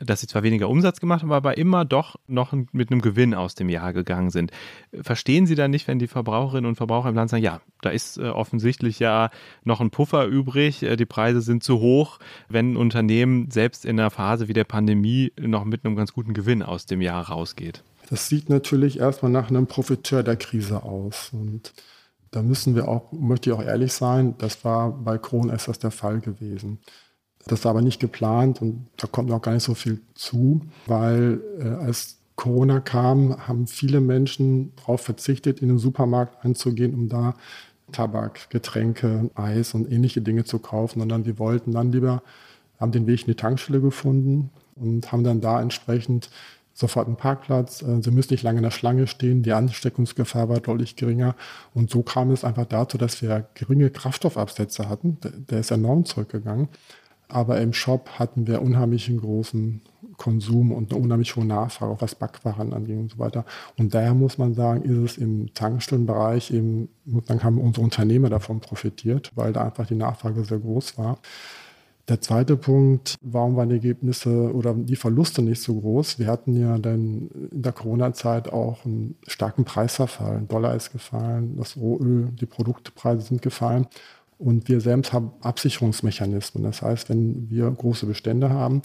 dass sie zwar weniger Umsatz gemacht haben, aber immer doch noch mit einem Gewinn aus dem Jahr gegangen sind. Verstehen Sie da nicht, wenn die Verbraucherinnen und Verbraucher im Land sagen, ja, da ist äh, offensichtlich ja noch ein Puffer übrig, äh, die Preise sind zu hoch, wenn ein Unternehmen selbst in einer Phase wie der Pandemie noch mit einem ganz guten Gewinn aus dem Jahr rausgeht? Das sieht natürlich erstmal nach einem Profiteur der Krise aus. Und da müssen wir auch, möchte ich auch ehrlich sein, das war bei Kron ist das der Fall gewesen. Das war aber nicht geplant und da kommt noch gar nicht so viel zu, weil äh, als Corona kam, haben viele Menschen darauf verzichtet, in den Supermarkt einzugehen, um da Tabak, Getränke, Eis und ähnliche Dinge zu kaufen, sondern wir wollten dann lieber, haben den Weg in die Tankstelle gefunden und haben dann da entsprechend sofort einen Parkplatz. Äh, sie müssen nicht lange in der Schlange stehen. Die Ansteckungsgefahr war deutlich geringer. Und so kam es einfach dazu, dass wir geringe Kraftstoffabsätze hatten. Der ist enorm zurückgegangen. Aber im Shop hatten wir unheimlichen großen Konsum und eine unheimlich hohe Nachfrage, auch was Backwaren anging und so weiter. Und daher muss man sagen, ist es im Tankstellenbereich eben, dann haben unsere Unternehmer davon profitiert, weil da einfach die Nachfrage sehr groß war. Der zweite Punkt, warum waren die Ergebnisse oder die Verluste nicht so groß? Wir hatten ja dann in der Corona-Zeit auch einen starken Preisverfall. Dollar ist gefallen, das Rohöl, die Produktpreise sind gefallen. Und wir selbst haben Absicherungsmechanismen. Das heißt, wenn wir große Bestände haben,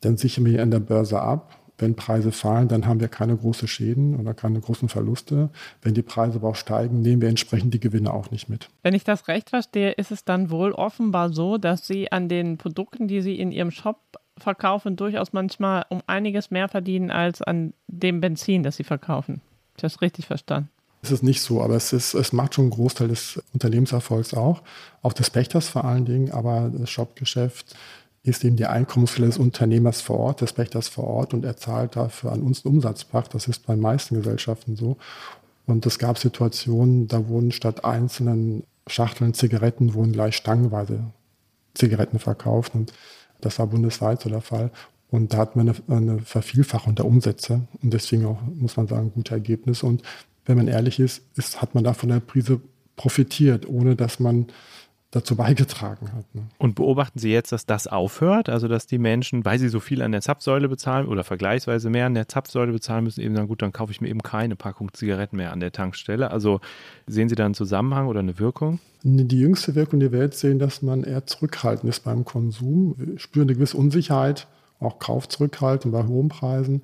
dann sichern wir an der Börse ab wenn Preise fallen, dann haben wir keine großen Schäden oder keine großen Verluste. Wenn die Preise aber auch steigen, nehmen wir entsprechend die Gewinne auch nicht mit. Wenn ich das recht verstehe, ist es dann wohl offenbar so, dass Sie an den Produkten, die Sie in Ihrem Shop verkaufen, durchaus manchmal um einiges mehr verdienen als an dem Benzin, das Sie verkaufen. Ich habe das richtig verstanden? Es ist nicht so, aber es, ist, es macht schon einen Großteil des Unternehmenserfolgs auch. Auch des Pächters vor allen Dingen, aber das Shopgeschäft ist eben die Einkommensquelle des Unternehmers vor Ort, des Pächters vor Ort und er zahlt dafür an uns einen Umsatzpacht. Das ist bei den meisten Gesellschaften so. Und es gab Situationen, da wurden statt einzelnen Schachteln Zigaretten, wurden gleich stangenweise Zigaretten verkauft. Und das war bundesweit so der Fall. Und da hatten wir eine, eine Vervielfachung der Umsätze und deswegen auch, muss man sagen, gute Ergebnisse. Und wenn man ehrlich ist, ist hat man da von der Prise profitiert, ohne dass man dazu beigetragen hat. Ne? Und beobachten Sie jetzt, dass das aufhört? Also, dass die Menschen, weil sie so viel an der Zapfsäule bezahlen oder vergleichsweise mehr an der Zapfsäule bezahlen müssen, eben sagen, gut, dann kaufe ich mir eben keine Packung Zigaretten mehr an der Tankstelle. Also, sehen Sie da einen Zusammenhang oder eine Wirkung? Die jüngste Wirkung, wir jetzt sehen, dass man eher zurückhaltend ist beim Konsum. Spüren eine gewisse Unsicherheit, auch Kaufzurückhaltung bei hohen Preisen.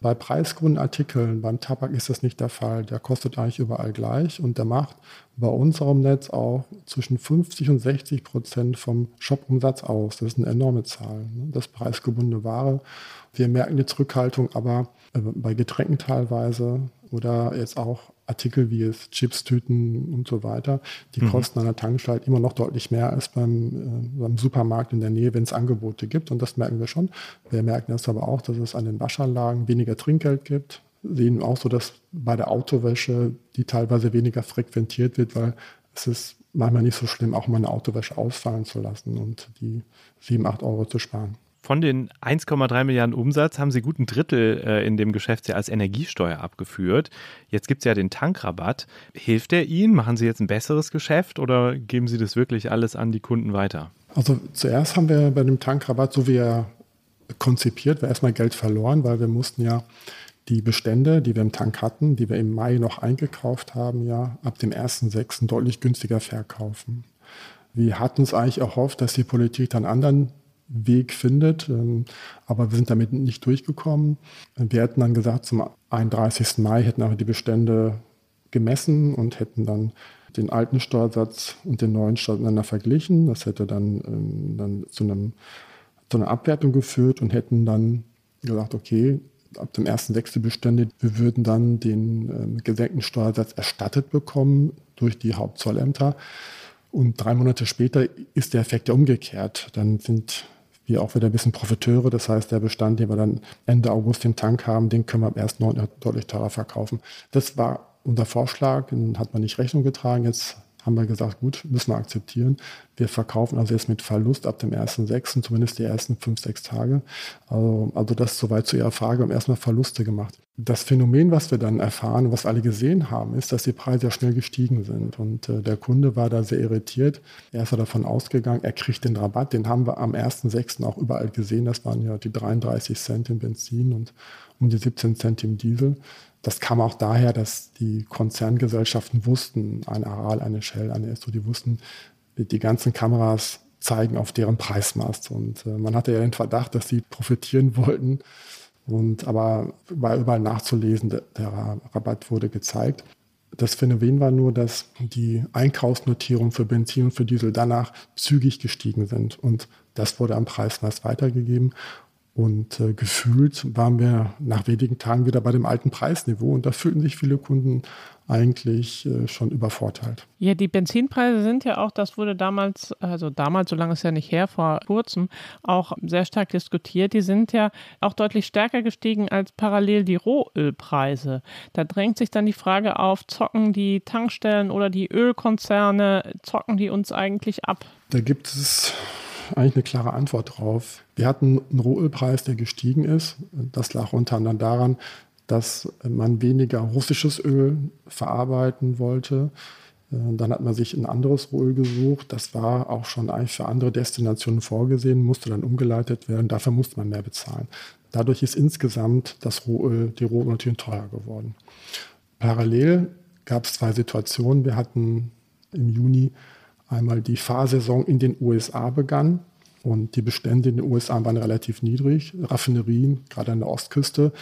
Bei Preisgrundartikeln, beim Tabak ist das nicht der Fall. Der kostet eigentlich überall gleich und der macht bei unserem Netz auch zwischen 50 und 60 Prozent vom Shop-Umsatz aus. Das ist eine enorme Zahl. Ne? Das preisgebundene Ware. Wir merken die Zurückhaltung aber äh, bei Getränken teilweise oder jetzt auch Artikel wie es Chipstüten und so weiter, die mhm. kosten an der Tankstelle immer noch deutlich mehr als beim, äh, beim Supermarkt in der Nähe, wenn es Angebote gibt. Und das merken wir schon. Wir merken das aber auch, dass es an den Waschanlagen weniger Trinkgeld gibt. Sehen auch so, dass bei der Autowäsche die teilweise weniger frequentiert wird, weil es ist manchmal nicht so schlimm, auch mal eine Autowäsche ausfallen zu lassen und die 7, 8 Euro zu sparen. Von den 1,3 Milliarden Umsatz haben Sie gut ein Drittel äh, in dem Geschäftsjahr als Energiesteuer abgeführt. Jetzt gibt es ja den Tankrabatt. Hilft der Ihnen? Machen Sie jetzt ein besseres Geschäft oder geben Sie das wirklich alles an die Kunden weiter? Also zuerst haben wir bei dem Tankrabatt, so wie er konzipiert war, erstmal Geld verloren, weil wir mussten ja die Bestände, die wir im Tank hatten, die wir im Mai noch eingekauft haben, ja ab dem 1.6. deutlich günstiger verkaufen. Wir hatten es eigentlich erhofft, dass die Politik dann anderen Weg findet. Ähm, aber wir sind damit nicht durchgekommen. Wir hätten dann gesagt, zum 31. Mai hätten aber die Bestände gemessen und hätten dann den alten Steuersatz und den neuen Steuersatz miteinander verglichen. Das hätte dann, ähm, dann zu, einem, zu einer Abwertung geführt und hätten dann gesagt, okay, ab dem ersten Wechsel Bestände, wir würden dann den ähm, gesenkten Steuersatz erstattet bekommen durch die Hauptzollämter. Und drei Monate später ist der Effekt ja umgekehrt. Dann sind wir auch wieder ein bisschen Profiteure. Das heißt, der Bestand, den wir dann Ende August im Tank haben, den können wir am 1.9. deutlich teurer verkaufen. Das war unser Vorschlag, den hat man nicht Rechnung getragen. Jetzt haben wir gesagt, gut, müssen wir akzeptieren. Wir verkaufen also jetzt mit Verlust ab dem 1.6., zumindest die ersten fünf, sechs Tage. Also, also das soweit zu Ihrer Frage, haben erstmal Verluste gemacht. Das Phänomen, was wir dann erfahren, was alle gesehen haben, ist, dass die Preise ja schnell gestiegen sind. Und äh, der Kunde war da sehr irritiert. Er ist ja davon ausgegangen, er kriegt den Rabatt. Den haben wir am 1.6. auch überall gesehen. Das waren ja die 33 Cent im Benzin und um die 17 Cent im Diesel. Das kam auch daher, dass die Konzerngesellschaften wussten, ein Aral, eine Shell, eine Esso, die wussten, die ganzen Kameras zeigen auf deren Preismast. Und äh, man hatte ja den Verdacht, dass sie profitieren wollten. Und aber war überall nachzulesen, der, der Rabatt wurde gezeigt. Das Phänomen war nur, dass die Einkaufsnotierungen für Benzin und für Diesel danach zügig gestiegen sind. Und das wurde am Preismast weitergegeben. Und äh, gefühlt waren wir nach wenigen Tagen wieder bei dem alten Preisniveau und da fühlten sich viele Kunden eigentlich äh, schon übervorteilt. Ja, die Benzinpreise sind ja auch, das wurde damals, also damals, so lange ist ja nicht her, vor kurzem, auch sehr stark diskutiert. Die sind ja auch deutlich stärker gestiegen als parallel die Rohölpreise. Da drängt sich dann die Frage auf, zocken die Tankstellen oder die Ölkonzerne, zocken die uns eigentlich ab? Da gibt es eigentlich eine klare Antwort drauf. Wir hatten einen Rohölpreis, der gestiegen ist. Das lag unter anderem daran, dass man weniger russisches Öl verarbeiten wollte. Dann hat man sich ein anderes Rohöl gesucht. Das war auch schon eigentlich für andere Destinationen vorgesehen, musste dann umgeleitet werden. Dafür musste man mehr bezahlen. Dadurch ist insgesamt das Rohöl, die Rohöl natürlich teurer geworden. Parallel gab es zwei Situationen. Wir hatten im Juni einmal die Fahrsaison in den USA begann und die Bestände in den USA waren relativ niedrig. Raffinerien, gerade an der Ostküste,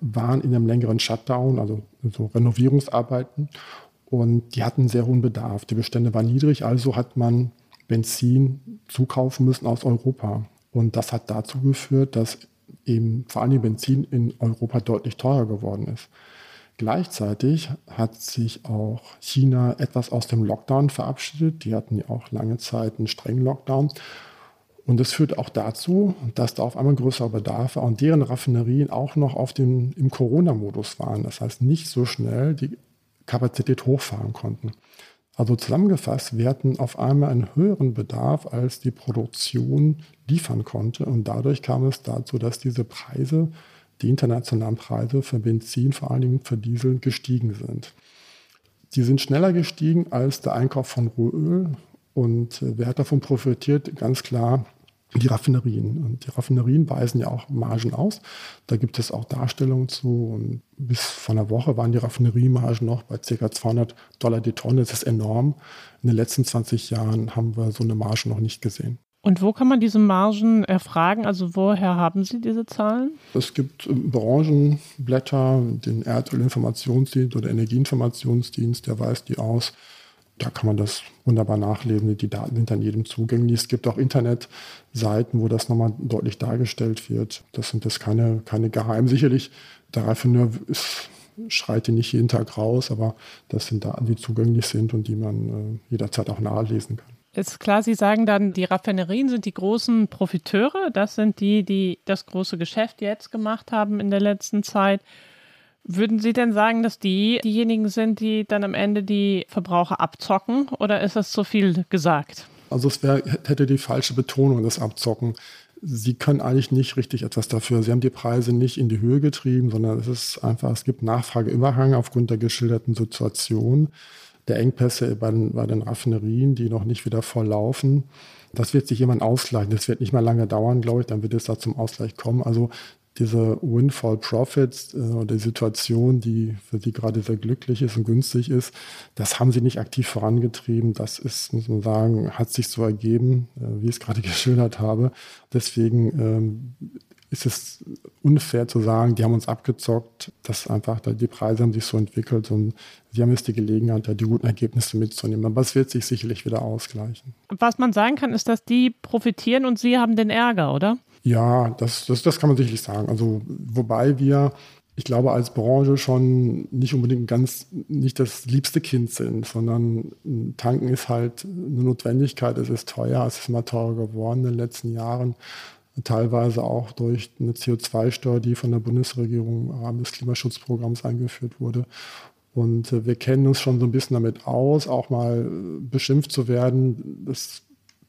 waren in einem längeren Shutdown, also so Renovierungsarbeiten und die hatten sehr hohen Bedarf. Die Bestände waren niedrig, also hat man Benzin zukaufen müssen aus Europa. Und das hat dazu geführt, dass eben vor allem Benzin in Europa deutlich teurer geworden ist. Gleichzeitig hat sich auch China etwas aus dem Lockdown verabschiedet. Die hatten ja auch lange Zeit einen strengen Lockdown. Und das führt auch dazu, dass da auf einmal größerer Bedarf war und deren Raffinerien auch noch auf dem, im Corona-Modus waren. Das heißt, nicht so schnell die Kapazität hochfahren konnten. Also zusammengefasst, wir hatten auf einmal einen höheren Bedarf, als die Produktion liefern konnte. Und dadurch kam es dazu, dass diese Preise die internationalen Preise für Benzin, vor allen Dingen für Diesel, gestiegen sind. Die sind schneller gestiegen als der Einkauf von Rohöl. Und äh, wer hat davon profitiert? Ganz klar die Raffinerien. Und die Raffinerien weisen ja auch Margen aus. Da gibt es auch Darstellungen zu. Und bis vor einer Woche waren die Raffineriemargen noch bei ca. 200 Dollar die Tonne. Das ist enorm. In den letzten 20 Jahren haben wir so eine Marge noch nicht gesehen. Und wo kann man diese Margen erfragen? Also woher haben Sie diese Zahlen? Es gibt äh, Branchenblätter, den Erdölinformationsdienst oder Energieinformationsdienst, der weist die aus. Da kann man das wunderbar nachlesen. Die Daten sind dann jedem zugänglich. Es gibt auch Internetseiten, wo das nochmal deutlich dargestellt wird. Das sind jetzt keine, keine Geheimen. Sicherlich, der Raffineur ist schreite nicht jeden Tag raus, aber das sind Daten, die zugänglich sind und die man äh, jederzeit auch nachlesen kann. Ist klar, Sie sagen dann, die Raffinerien sind die großen Profiteure. Das sind die, die das große Geschäft jetzt gemacht haben in der letzten Zeit. Würden Sie denn sagen, dass die diejenigen sind, die dann am Ende die Verbraucher abzocken oder ist das zu viel gesagt? Also es wär, hätte die falsche Betonung, das Abzocken. Sie können eigentlich nicht richtig etwas dafür. Sie haben die Preise nicht in die Höhe getrieben, sondern es ist einfach, es gibt Nachfrageüberhang aufgrund der geschilderten Situation, der Engpässe bei den, bei den Raffinerien, die noch nicht wieder voll laufen. Das wird sich jemand ausgleichen. Das wird nicht mehr lange dauern, glaube ich, dann wird es da zum Ausgleich kommen. Also diese Windfall Profits äh, die Situation, die für sie gerade sehr glücklich ist und günstig ist, das haben sie nicht aktiv vorangetrieben. Das ist, muss man sagen, hat sich so ergeben, äh, wie ich es gerade geschildert habe. Deswegen ähm, ist es unfair zu sagen, die haben uns abgezockt, dass einfach die Preise haben sich so entwickelt und sie haben jetzt die Gelegenheit, da die guten Ergebnisse mitzunehmen. Aber es wird sich sicherlich wieder ausgleichen. Was man sagen kann, ist, dass die profitieren und sie haben den Ärger, oder? Ja, das, das, das kann man sicherlich sagen. Also, wobei wir, ich glaube, als Branche schon nicht unbedingt ganz, nicht das liebste Kind sind, sondern tanken ist halt eine Notwendigkeit, es ist teuer, es ist immer teurer geworden in den letzten Jahren. Teilweise auch durch eine CO2-Steuer, die von der Bundesregierung im Rahmen des Klimaschutzprogramms eingeführt wurde. Und äh, wir kennen uns schon so ein bisschen damit aus, auch mal beschimpft zu werden. Das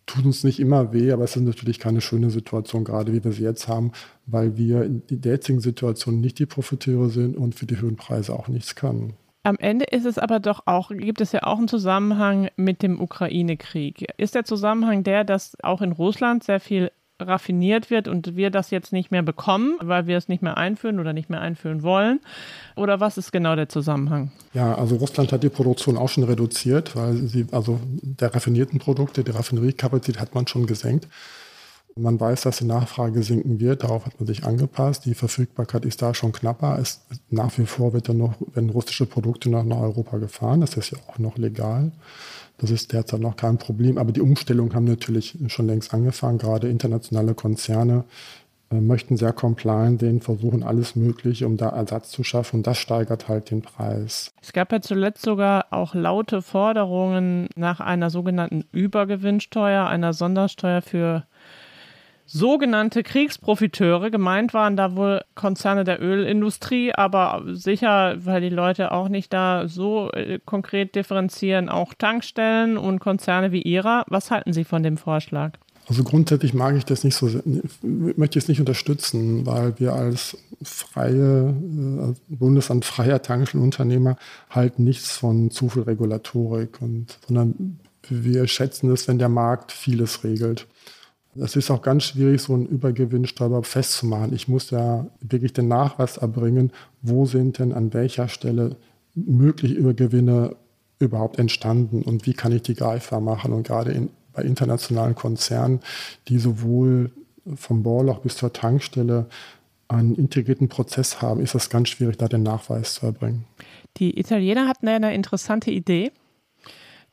tut uns nicht immer weh, aber es ist natürlich keine schöne Situation, gerade wie wir sie jetzt haben, weil wir in der jetzigen Situation nicht die Profiteure sind und für die höheren Preise auch nichts können. Am Ende ist es aber doch auch, gibt es ja auch einen Zusammenhang mit dem Ukraine-Krieg. Ist der Zusammenhang der, dass auch in Russland sehr viel raffiniert wird und wir das jetzt nicht mehr bekommen, weil wir es nicht mehr einführen oder nicht mehr einführen wollen? Oder was ist genau der Zusammenhang? Ja, also Russland hat die Produktion auch schon reduziert, weil sie, also der raffinierten Produkte, die Raffineriekapazität hat man schon gesenkt. Man weiß, dass die Nachfrage sinken wird, darauf hat man sich angepasst. Die Verfügbarkeit ist da schon knapper. Es, nach wie vor wird dann noch, werden russische Produkte nach Europa gefahren. Das ist ja auch noch legal. Das ist derzeit noch kein Problem. Aber die Umstellung haben natürlich schon längst angefangen. Gerade internationale Konzerne äh, möchten sehr compliant sehen, versuchen alles Mögliche, um da Ersatz zu schaffen. Und das steigert halt den Preis. Es gab ja zuletzt sogar auch laute Forderungen nach einer sogenannten Übergewinnsteuer, einer Sondersteuer für sogenannte Kriegsprofiteure. Gemeint waren da wohl Konzerne der Ölindustrie, aber sicher, weil die Leute auch nicht da so äh, konkret differenzieren, auch Tankstellen und Konzerne wie Ihrer. Was halten Sie von dem Vorschlag? Also grundsätzlich mag ich das nicht so, möchte ich es nicht unterstützen, weil wir als freie, äh, Bundesland freier Tankstellenunternehmer halten nichts von zu viel Regulatorik und, sondern wir schätzen es, wenn der Markt vieles regelt. Es ist auch ganz schwierig, so einen Übergewinnsteuer festzumachen. Ich muss ja wirklich den Nachweis erbringen, wo sind denn an welcher Stelle mögliche Übergewinne überhaupt entstanden und wie kann ich die greifbar machen. Und gerade in, bei internationalen Konzernen, die sowohl vom Bohrloch bis zur Tankstelle einen integrierten Prozess haben, ist es ganz schwierig, da den Nachweis zu erbringen. Die Italiener hatten eine interessante Idee.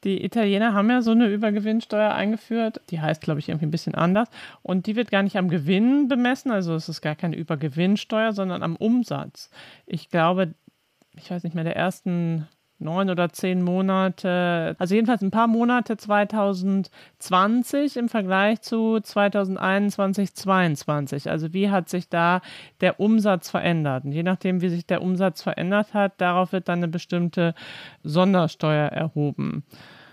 Die Italiener haben ja so eine Übergewinnsteuer eingeführt. Die heißt, glaube ich, irgendwie ein bisschen anders. Und die wird gar nicht am Gewinn bemessen. Also es ist gar keine Übergewinnsteuer, sondern am Umsatz. Ich glaube, ich weiß nicht mehr, der ersten neun oder zehn Monate, also jedenfalls ein paar Monate 2020 im Vergleich zu 2021, 2022. Also wie hat sich da der Umsatz verändert? Und je nachdem, wie sich der Umsatz verändert hat, darauf wird dann eine bestimmte Sondersteuer erhoben.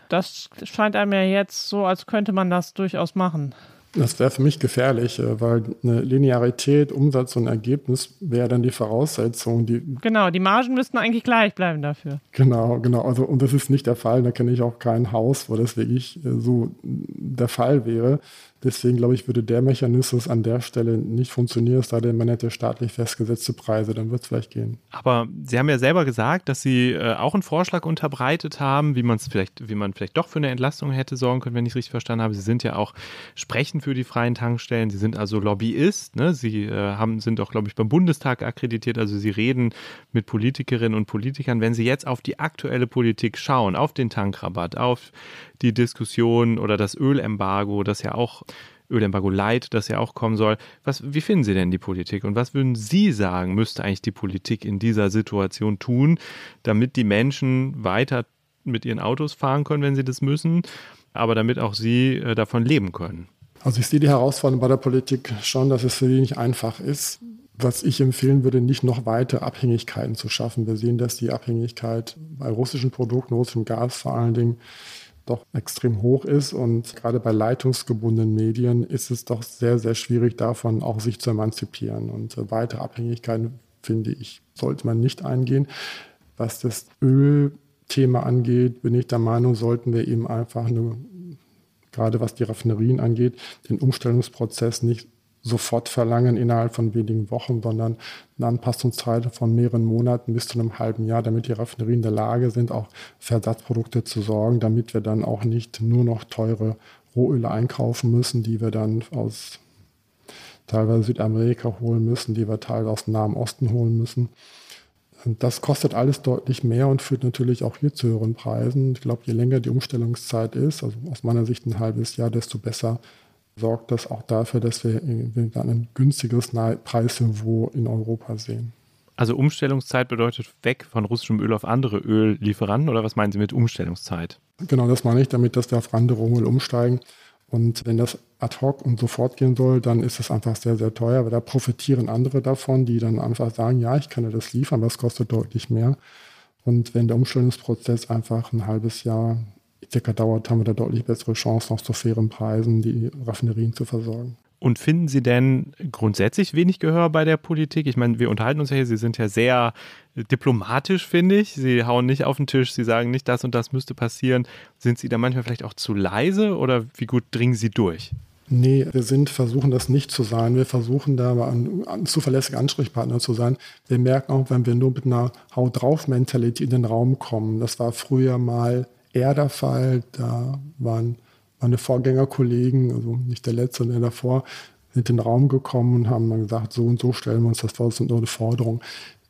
Das scheint einem ja jetzt so, als könnte man das durchaus machen. Das wäre für mich gefährlich, äh, weil eine Linearität, Umsatz und Ergebnis wäre dann die Voraussetzung. Die genau, die Margen müssten eigentlich gleich bleiben dafür. Genau, genau. Also, und das ist nicht der Fall. Da kenne ich auch kein Haus, wo das wirklich äh, so der Fall wäre. Deswegen glaube ich, würde der Mechanismus an der Stelle nicht funktionieren, es sei denn, man hätte staatlich festgesetzte Preise, dann wird es vielleicht gehen. Aber Sie haben ja selber gesagt, dass Sie äh, auch einen Vorschlag unterbreitet haben, wie man es vielleicht, wie man vielleicht doch für eine Entlastung hätte sorgen können, wenn ich es richtig verstanden habe. Sie sind ja auch sprechen für die freien Tankstellen. Sie sind also Lobbyist. Ne? Sie äh, haben, sind auch, glaube ich, beim Bundestag akkreditiert. Also Sie reden mit Politikerinnen und Politikern. Wenn Sie jetzt auf die aktuelle Politik schauen, auf den Tankrabatt, auf die Diskussion oder das Ölembargo, das ja auch Ölembargo Light, das ja auch kommen soll. Was, wie finden Sie denn die Politik und was würden Sie sagen, müsste eigentlich die Politik in dieser Situation tun, damit die Menschen weiter mit ihren Autos fahren können, wenn sie das müssen, aber damit auch sie äh, davon leben können? Also ich sehe die Herausforderung bei der Politik schon, dass es für sie nicht einfach ist. Was ich empfehlen würde, nicht noch weitere Abhängigkeiten zu schaffen. Wir sehen, dass die Abhängigkeit bei russischen Produkten, russischem Gas vor allen Dingen, doch extrem hoch ist. Und gerade bei leitungsgebundenen Medien ist es doch sehr, sehr schwierig, davon auch sich zu emanzipieren. Und äh, weitere Abhängigkeiten, finde ich, sollte man nicht eingehen. Was das Ölthema angeht, bin ich der Meinung, sollten wir eben einfach eine gerade was die Raffinerien angeht, den Umstellungsprozess nicht sofort verlangen innerhalb von wenigen Wochen, sondern eine Anpassungszeit von mehreren Monaten bis zu einem halben Jahr, damit die Raffinerien in der Lage sind, auch für Ersatzprodukte zu sorgen, damit wir dann auch nicht nur noch teure Rohöle einkaufen müssen, die wir dann aus teilweise Südamerika holen müssen, die wir teilweise aus dem Nahen Osten holen müssen. Das kostet alles deutlich mehr und führt natürlich auch hier zu höheren Preisen. Ich glaube, je länger die Umstellungszeit ist, also aus meiner Sicht ein halbes Jahr, desto besser sorgt das auch dafür, dass wir dann ein günstigeres Preisniveau in Europa sehen. Also Umstellungszeit bedeutet weg von russischem Öl auf andere Öllieferanten oder was meinen Sie mit Umstellungszeit? Genau, das meine ich damit, dass wir auf andere Öl umsteigen. Und wenn das ad hoc und sofort gehen soll, dann ist es einfach sehr, sehr teuer, weil da profitieren andere davon, die dann einfach sagen, ja, ich kann dir das liefern, aber es kostet deutlich mehr. Und wenn der Umstellungsprozess einfach ein halbes Jahr circa dauert, haben wir da deutlich bessere Chancen, auch zu fairen Preisen die Raffinerien zu versorgen. Und finden Sie denn grundsätzlich wenig Gehör bei der Politik? Ich meine, wir unterhalten uns ja hier, Sie sind ja sehr diplomatisch, finde ich. Sie hauen nicht auf den Tisch, Sie sagen nicht, das und das müsste passieren. Sind Sie da manchmal vielleicht auch zu leise oder wie gut dringen Sie durch? Nee, wir sind, versuchen das nicht zu sein. Wir versuchen da ein, ein zuverlässiger Ansprechpartner zu sein. Wir merken auch, wenn wir nur mit einer Haut drauf Mentalität in den Raum kommen. Das war früher mal eher der Fall. Da waren meine Vorgängerkollegen, also nicht der letzte, sondern der davor, in den Raum gekommen und haben dann gesagt, so und so stellen wir uns das vor, das sind nur eine Forderung.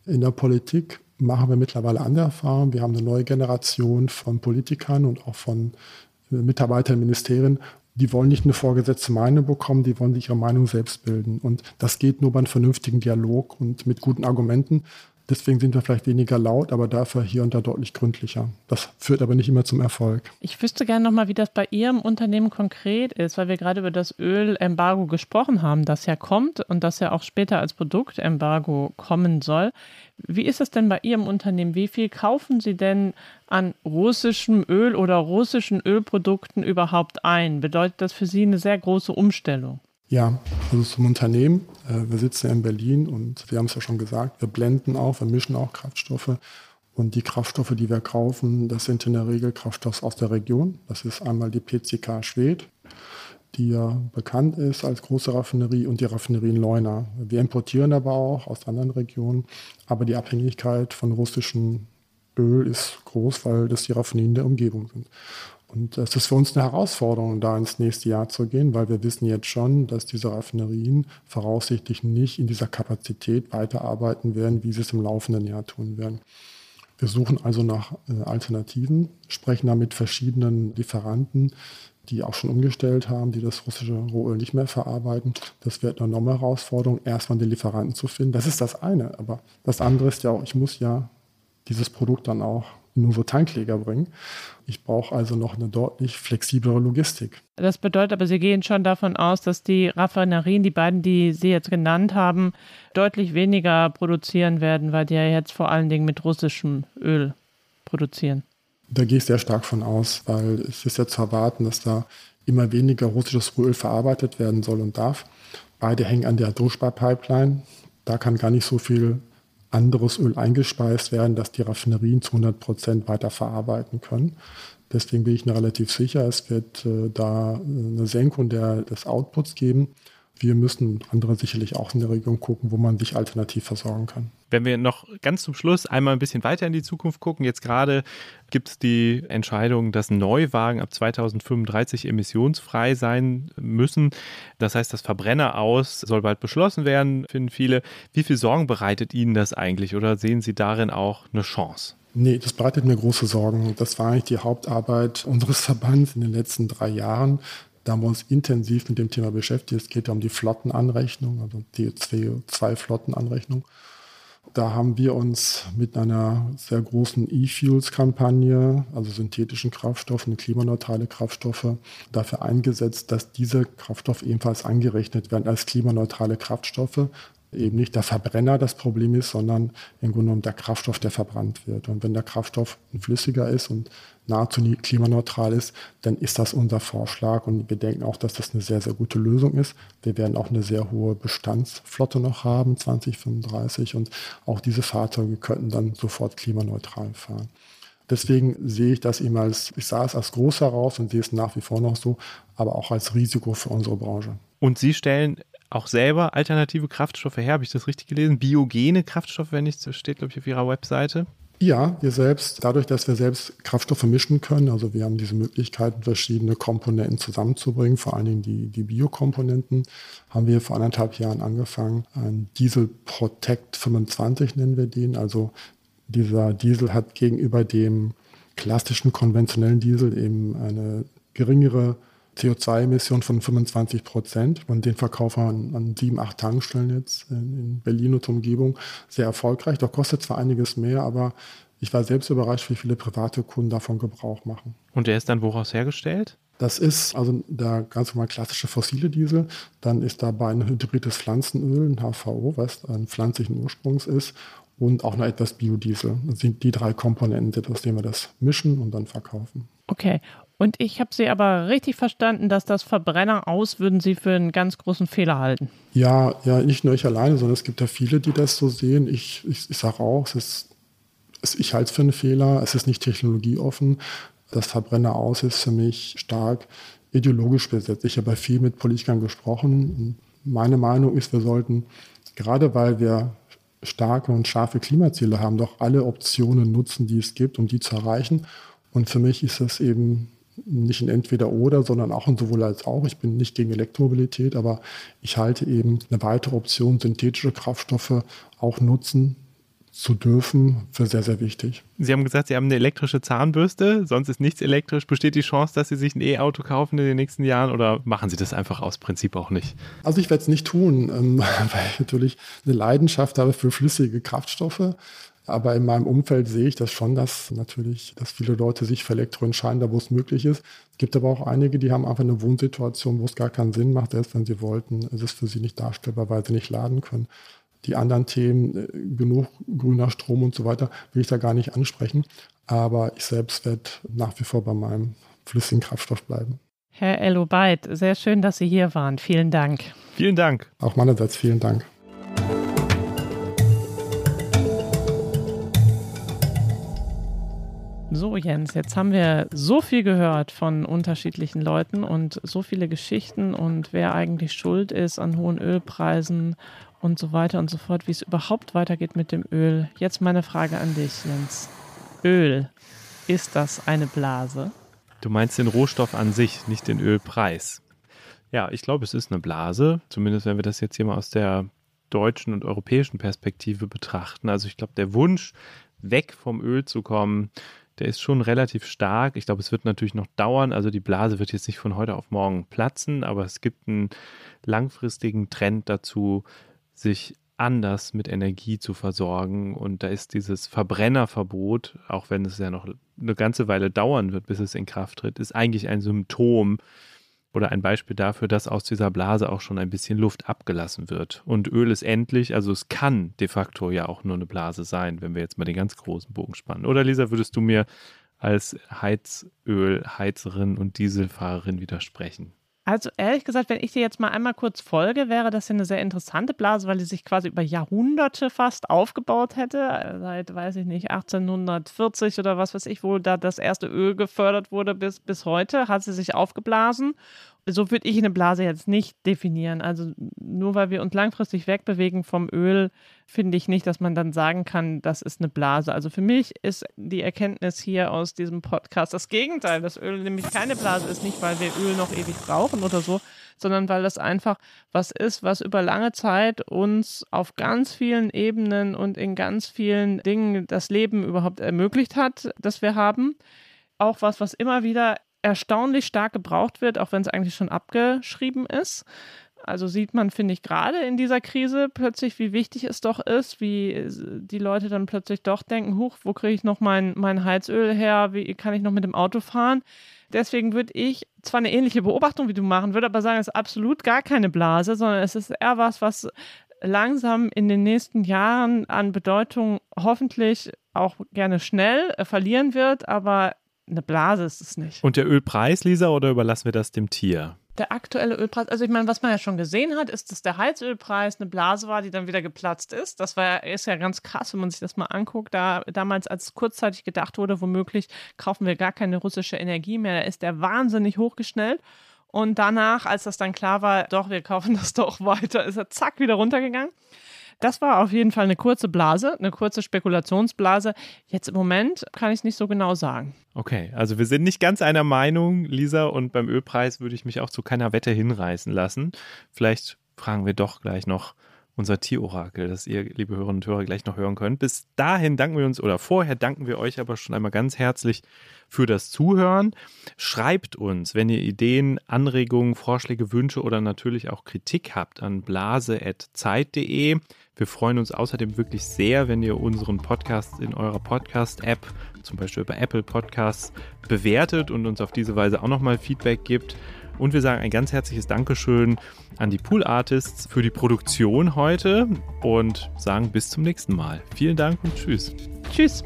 In der Politik machen wir mittlerweile andere Erfahrungen. Wir haben eine neue Generation von Politikern und auch von äh, Mitarbeitern in Ministerien, die wollen nicht eine vorgesetzte Meinung bekommen, die wollen sich ihre Meinung selbst bilden. Und das geht nur bei einem vernünftigen Dialog und mit guten Argumenten. Deswegen sind wir vielleicht weniger laut, aber dafür hier und da deutlich gründlicher. Das führt aber nicht immer zum Erfolg. Ich wüsste gerne nochmal, wie das bei Ihrem Unternehmen konkret ist, weil wir gerade über das Ölembargo gesprochen haben, das ja kommt und das ja auch später als Produktembargo kommen soll. Wie ist es denn bei Ihrem Unternehmen? Wie viel kaufen Sie denn an russischem Öl oder russischen Ölprodukten überhaupt ein? Bedeutet das für Sie eine sehr große Umstellung? Ja, also zum Unternehmen. Äh, wir sitzen ja in Berlin und wir haben es ja schon gesagt, wir blenden auch, wir mischen auch Kraftstoffe. Und die Kraftstoffe, die wir kaufen, das sind in der Regel Kraftstoffe aus der Region. Das ist einmal die PCK Schwed, die ja bekannt ist als große Raffinerie und die Raffinerie in Leuna. Wir importieren aber auch aus anderen Regionen. Aber die Abhängigkeit von russischem Öl ist groß, weil das die Raffinerien der Umgebung sind. Und es ist für uns eine Herausforderung, da ins nächste Jahr zu gehen, weil wir wissen jetzt schon, dass diese Raffinerien voraussichtlich nicht in dieser Kapazität weiterarbeiten werden, wie sie es im laufenden Jahr tun werden. Wir suchen also nach äh, Alternativen, sprechen da mit verschiedenen Lieferanten, die auch schon umgestellt haben, die das russische Rohöl nicht mehr verarbeiten. Das wird eine neue Herausforderung, erstmal den Lieferanten zu finden. Das ist das eine. Aber das andere ist ja auch, ich muss ja dieses Produkt dann auch nur so Tankleger bringen. Ich brauche also noch eine deutlich flexiblere Logistik. Das bedeutet aber, Sie gehen schon davon aus, dass die Raffinerien, die beiden, die Sie jetzt genannt haben, deutlich weniger produzieren werden, weil die ja jetzt vor allen Dingen mit russischem Öl produzieren. Da gehe ich sehr stark von aus, weil es ist ja zu erwarten, dass da immer weniger russisches Öl verarbeitet werden soll und darf. Beide hängen an der Druckspar-Pipeline. Da kann gar nicht so viel anderes Öl eingespeist werden, dass die Raffinerien zu 100 Prozent weiter verarbeiten können. Deswegen bin ich mir relativ sicher, es wird äh, da eine Senkung der, des Outputs geben. Wir müssen andere sicherlich auch in der Region gucken, wo man sich alternativ versorgen kann. Wenn wir noch ganz zum Schluss einmal ein bisschen weiter in die Zukunft gucken, jetzt gerade gibt es die Entscheidung, dass Neuwagen ab 2035 emissionsfrei sein müssen. Das heißt, das Verbrenner aus soll bald beschlossen werden, finden viele. Wie viel Sorgen bereitet Ihnen das eigentlich oder sehen Sie darin auch eine Chance? Nee, das bereitet mir große Sorgen. Das war eigentlich die Hauptarbeit unseres Verbands in den letzten drei Jahren, Da haben wir uns intensiv mit dem Thema beschäftigt. Es geht ja um die Flottenanrechnung, also die CO2-Flottenanrechnung. Da haben wir uns mit einer sehr großen E-Fuels-Kampagne, also synthetischen Kraftstoffen, klimaneutrale Kraftstoffe, dafür eingesetzt, dass diese Kraftstoffe ebenfalls angerechnet werden als klimaneutrale Kraftstoffe. Eben nicht der Verbrenner das Problem ist, sondern im Grunde genommen der Kraftstoff, der verbrannt wird. Und wenn der Kraftstoff ein flüssiger ist und nahezu klimaneutral ist, dann ist das unser Vorschlag und wir denken auch, dass das eine sehr, sehr gute Lösung ist. Wir werden auch eine sehr hohe Bestandsflotte noch haben, 2035 und auch diese Fahrzeuge könnten dann sofort klimaneutral fahren. Deswegen sehe ich das eben als, ich sah es als groß heraus und sehe es nach wie vor noch so, aber auch als Risiko für unsere Branche. Und Sie stellen auch selber alternative Kraftstoffe her, habe ich das richtig gelesen? Biogene Kraftstoffe, wenn nicht, steht, glaube ich, auf Ihrer Webseite. Ja, wir selbst, dadurch, dass wir selbst Kraftstoffe mischen können, also wir haben diese Möglichkeit, verschiedene Komponenten zusammenzubringen, vor allen Dingen die, die Biokomponenten, haben wir vor anderthalb Jahren angefangen. Ein Diesel Protect 25 nennen wir den. Also dieser Diesel hat gegenüber dem klassischen konventionellen Diesel eben eine geringere CO2-Emission von 25 Prozent. Und den verkaufen wir an, an sieben, acht Tankstellen jetzt in, Berlin und Umgebung sehr erfolgreich. Doch kostet zwar einiges mehr, aber ich war selbst überrascht, wie viele private Kunden davon Gebrauch machen. Und der ist dann woraus hergestellt? Das ist also der ganz normal klassische fossile Diesel. Dann ist dabei ein hybrides Pflanzenöl, ein HVO, was ein pflanzlichen Ursprungs ist. Und auch noch etwas Biodiesel. Das sind die drei Komponenten, aus denen wir das mischen und dann verkaufen. Okay. Und ich habe Sie aber richtig verstanden, dass das Verbrenner aus würden Sie für einen ganz großen Fehler halten. Ja, ja, nicht nur ich alleine, sondern es gibt ja viele, die das so sehen. Ich, ich, ich sage auch, es ist, es, ich halte es für einen Fehler. Es ist nicht technologieoffen. Das Verbrenner aus ist für mich stark ideologisch besetzt. Ich habe viel mit Politikern gesprochen. Meine Meinung ist, wir sollten, gerade weil wir starke und scharfe Klimaziele haben, doch alle Optionen nutzen, die es gibt, um die zu erreichen. Und für mich ist es eben nicht ein Entweder-Oder, sondern auch ein sowohl als auch. Ich bin nicht gegen Elektromobilität, aber ich halte eben eine weitere Option, synthetische Kraftstoffe auch nutzen zu dürfen, für sehr, sehr wichtig. Sie haben gesagt, Sie haben eine elektrische Zahnbürste, sonst ist nichts elektrisch. Besteht die Chance, dass Sie sich ein E-Auto kaufen in den nächsten Jahren oder machen Sie das einfach aus Prinzip auch nicht? Also ich werde es nicht tun, ähm, weil ich natürlich eine Leidenschaft habe für flüssige Kraftstoffe. Aber in meinem Umfeld sehe ich das schon, dass natürlich, dass viele Leute sich für Elektro entscheiden, da wo es möglich ist. Es gibt aber auch einige, die haben einfach eine Wohnsituation, wo es gar keinen Sinn macht, selbst wenn sie wollten, ist es für sie nicht darstellbar, weil sie nicht laden können. Die anderen Themen, äh, genug grüner Strom und so weiter, will ich da gar nicht ansprechen. Aber ich selbst werde nach wie vor bei meinem flüssigen Kraftstoff bleiben. Herr Elobeit, sehr schön, dass Sie hier waren. Vielen Dank. Vielen Dank. Auch meinerseits vielen Dank. So, Jens, jetzt haben wir so viel gehört von unterschiedlichen Leuten und so viele Geschichten und wer eigentlich schuld ist an hohen Ölpreisen und so weiter und so fort, wie es überhaupt weitergeht mit dem Öl. Jetzt meine Frage an dich, Jens. Öl, ist das eine Blase? Du meinst den Rohstoff an sich, nicht den Ölpreis. Ja, ich glaube, es ist eine Blase, zumindest wenn wir das jetzt hier mal aus der deutschen und europäischen Perspektive betrachten. Also ich glaube, der Wunsch, weg vom Öl zu kommen, der ist schon relativ stark. Ich glaube, es wird natürlich noch dauern. Also die Blase wird jetzt nicht von heute auf morgen platzen, aber es gibt einen langfristigen Trend dazu, sich anders mit Energie zu versorgen. Und da ist dieses Verbrennerverbot, auch wenn es ja noch eine ganze Weile dauern wird, bis es in Kraft tritt, ist eigentlich ein Symptom oder ein Beispiel dafür, dass aus dieser Blase auch schon ein bisschen Luft abgelassen wird. Und Öl ist endlich, also es kann de facto ja auch nur eine Blase sein, wenn wir jetzt mal den ganz großen Bogen spannen. Oder Lisa, würdest du mir als Heizölheizerin und Dieselfahrerin widersprechen? Also ehrlich gesagt, wenn ich dir jetzt mal einmal kurz folge, wäre das ja eine sehr interessante Blase, weil die sich quasi über Jahrhunderte fast aufgebaut hätte. Seit, weiß ich nicht, 1840 oder was weiß ich, wo da das erste Öl gefördert wurde bis, bis heute, hat sie sich aufgeblasen so würde ich eine Blase jetzt nicht definieren. Also nur weil wir uns langfristig wegbewegen vom Öl, finde ich nicht, dass man dann sagen kann, das ist eine Blase. Also für mich ist die Erkenntnis hier aus diesem Podcast das Gegenteil, dass Öl nämlich keine Blase ist, nicht weil wir Öl noch ewig brauchen oder so, sondern weil das einfach was ist, was über lange Zeit uns auf ganz vielen Ebenen und in ganz vielen Dingen das Leben überhaupt ermöglicht hat, das wir haben. Auch was, was immer wieder erstaunlich stark gebraucht wird, auch wenn es eigentlich schon abgeschrieben ist. Also sieht man, finde ich, gerade in dieser Krise plötzlich, wie wichtig es doch ist, wie die Leute dann plötzlich doch denken, huch, wo kriege ich noch mein, mein Heizöl her, wie kann ich noch mit dem Auto fahren? Deswegen würde ich zwar eine ähnliche Beobachtung wie du machen, würde aber sagen, es ist absolut gar keine Blase, sondern es ist eher was, was langsam in den nächsten Jahren an Bedeutung hoffentlich auch gerne schnell äh, verlieren wird, aber eine Blase ist es nicht. Und der Ölpreis, Lisa, oder überlassen wir das dem Tier? Der aktuelle Ölpreis, also ich meine, was man ja schon gesehen hat, ist, dass der Heizölpreis eine Blase war, die dann wieder geplatzt ist. Das war, ist ja ganz krass, wenn man sich das mal anguckt. Da damals, als kurzzeitig gedacht wurde, womöglich kaufen wir gar keine russische Energie mehr, da ist der wahnsinnig hochgeschnellt. Und danach, als das dann klar war, doch, wir kaufen das doch weiter, ist er zack wieder runtergegangen. Das war auf jeden Fall eine kurze Blase, eine kurze Spekulationsblase. Jetzt im Moment kann ich es nicht so genau sagen. Okay, also wir sind nicht ganz einer Meinung, Lisa, und beim Ölpreis würde ich mich auch zu keiner Wette hinreißen lassen. Vielleicht fragen wir doch gleich noch unser Tierorakel, das ihr, liebe Hörerinnen und Hörer, gleich noch hören könnt. Bis dahin danken wir uns oder vorher danken wir euch aber schon einmal ganz herzlich für das Zuhören. Schreibt uns, wenn ihr Ideen, Anregungen, Vorschläge, Wünsche oder natürlich auch Kritik habt an blase.zeit.de. Wir freuen uns außerdem wirklich sehr, wenn ihr unseren Podcast in eurer Podcast-App, zum Beispiel bei Apple Podcasts, bewertet und uns auf diese Weise auch nochmal Feedback gibt. Und wir sagen ein ganz herzliches Dankeschön an die Pool Artists für die Produktion heute und sagen bis zum nächsten Mal. Vielen Dank und tschüss. Tschüss.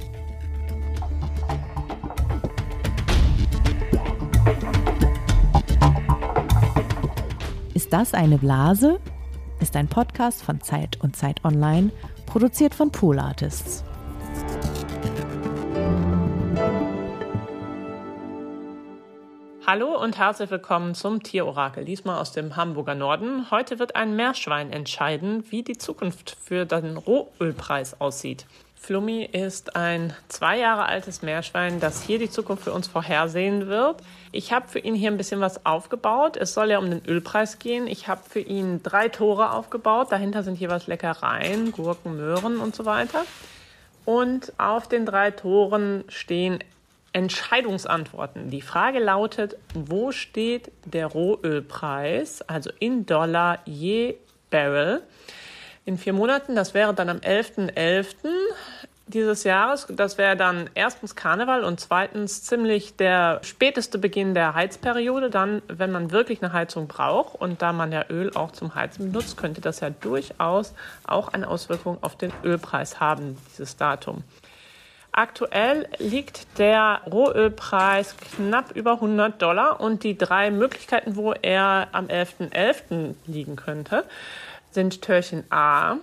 Ist das eine Blase? Ist ein Podcast von Zeit und Zeit Online, produziert von Pool Artists. Hallo und herzlich willkommen zum Tierorakel, diesmal aus dem Hamburger Norden. Heute wird ein Meerschwein entscheiden, wie die Zukunft für den Rohölpreis aussieht. Flummi ist ein zwei Jahre altes Meerschwein, das hier die Zukunft für uns vorhersehen wird. Ich habe für ihn hier ein bisschen was aufgebaut. Es soll ja um den Ölpreis gehen. Ich habe für ihn drei Tore aufgebaut. Dahinter sind jeweils Leckereien, Gurken, Möhren und so weiter. Und auf den drei Toren stehen Entscheidungsantworten. Die Frage lautet, wo steht der Rohölpreis, also in Dollar je Barrel? In vier Monaten, das wäre dann am 11.11. .11. dieses Jahres. Das wäre dann erstens Karneval und zweitens ziemlich der späteste Beginn der Heizperiode. Dann, wenn man wirklich eine Heizung braucht und da man ja Öl auch zum Heizen benutzt, könnte das ja durchaus auch eine Auswirkung auf den Ölpreis haben, dieses Datum. Aktuell liegt der Rohölpreis knapp über 100 Dollar und die drei Möglichkeiten, wo er am 11.11. .11. liegen könnte, sind Türchen A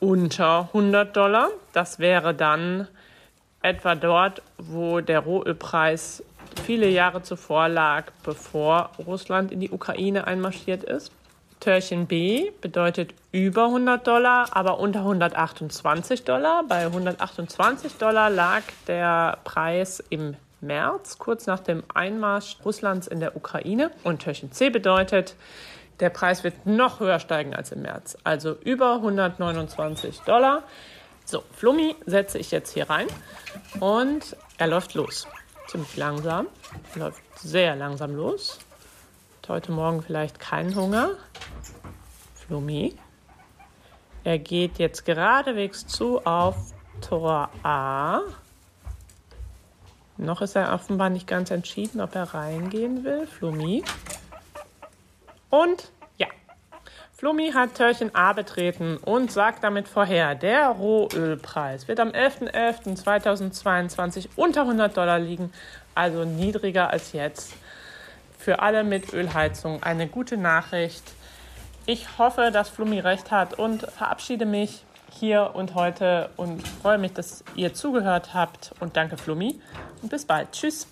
unter 100 Dollar. Das wäre dann etwa dort, wo der Rohölpreis viele Jahre zuvor lag, bevor Russland in die Ukraine einmarschiert ist. Türchen B bedeutet über 100 Dollar, aber unter 128 Dollar. Bei 128 Dollar lag der Preis im März, kurz nach dem Einmarsch Russlands in der Ukraine. Und Türchen C bedeutet, der Preis wird noch höher steigen als im März, also über 129 Dollar. So, Flummi setze ich jetzt hier rein und er läuft los. Ziemlich langsam, läuft sehr langsam los. Heute Morgen vielleicht keinen Hunger. Flummi. Er geht jetzt geradewegs zu auf Tor A. Noch ist er offenbar nicht ganz entschieden, ob er reingehen will. Flummi. Und ja, Flummi hat Türchen A betreten und sagt damit vorher, der Rohölpreis wird am 11.11.2022 unter 100 Dollar liegen, also niedriger als jetzt für alle mit Ölheizung eine gute Nachricht. Ich hoffe, dass Flummi recht hat und verabschiede mich hier und heute und freue mich, dass ihr zugehört habt. Und danke, Flummi. Und bis bald. Tschüss.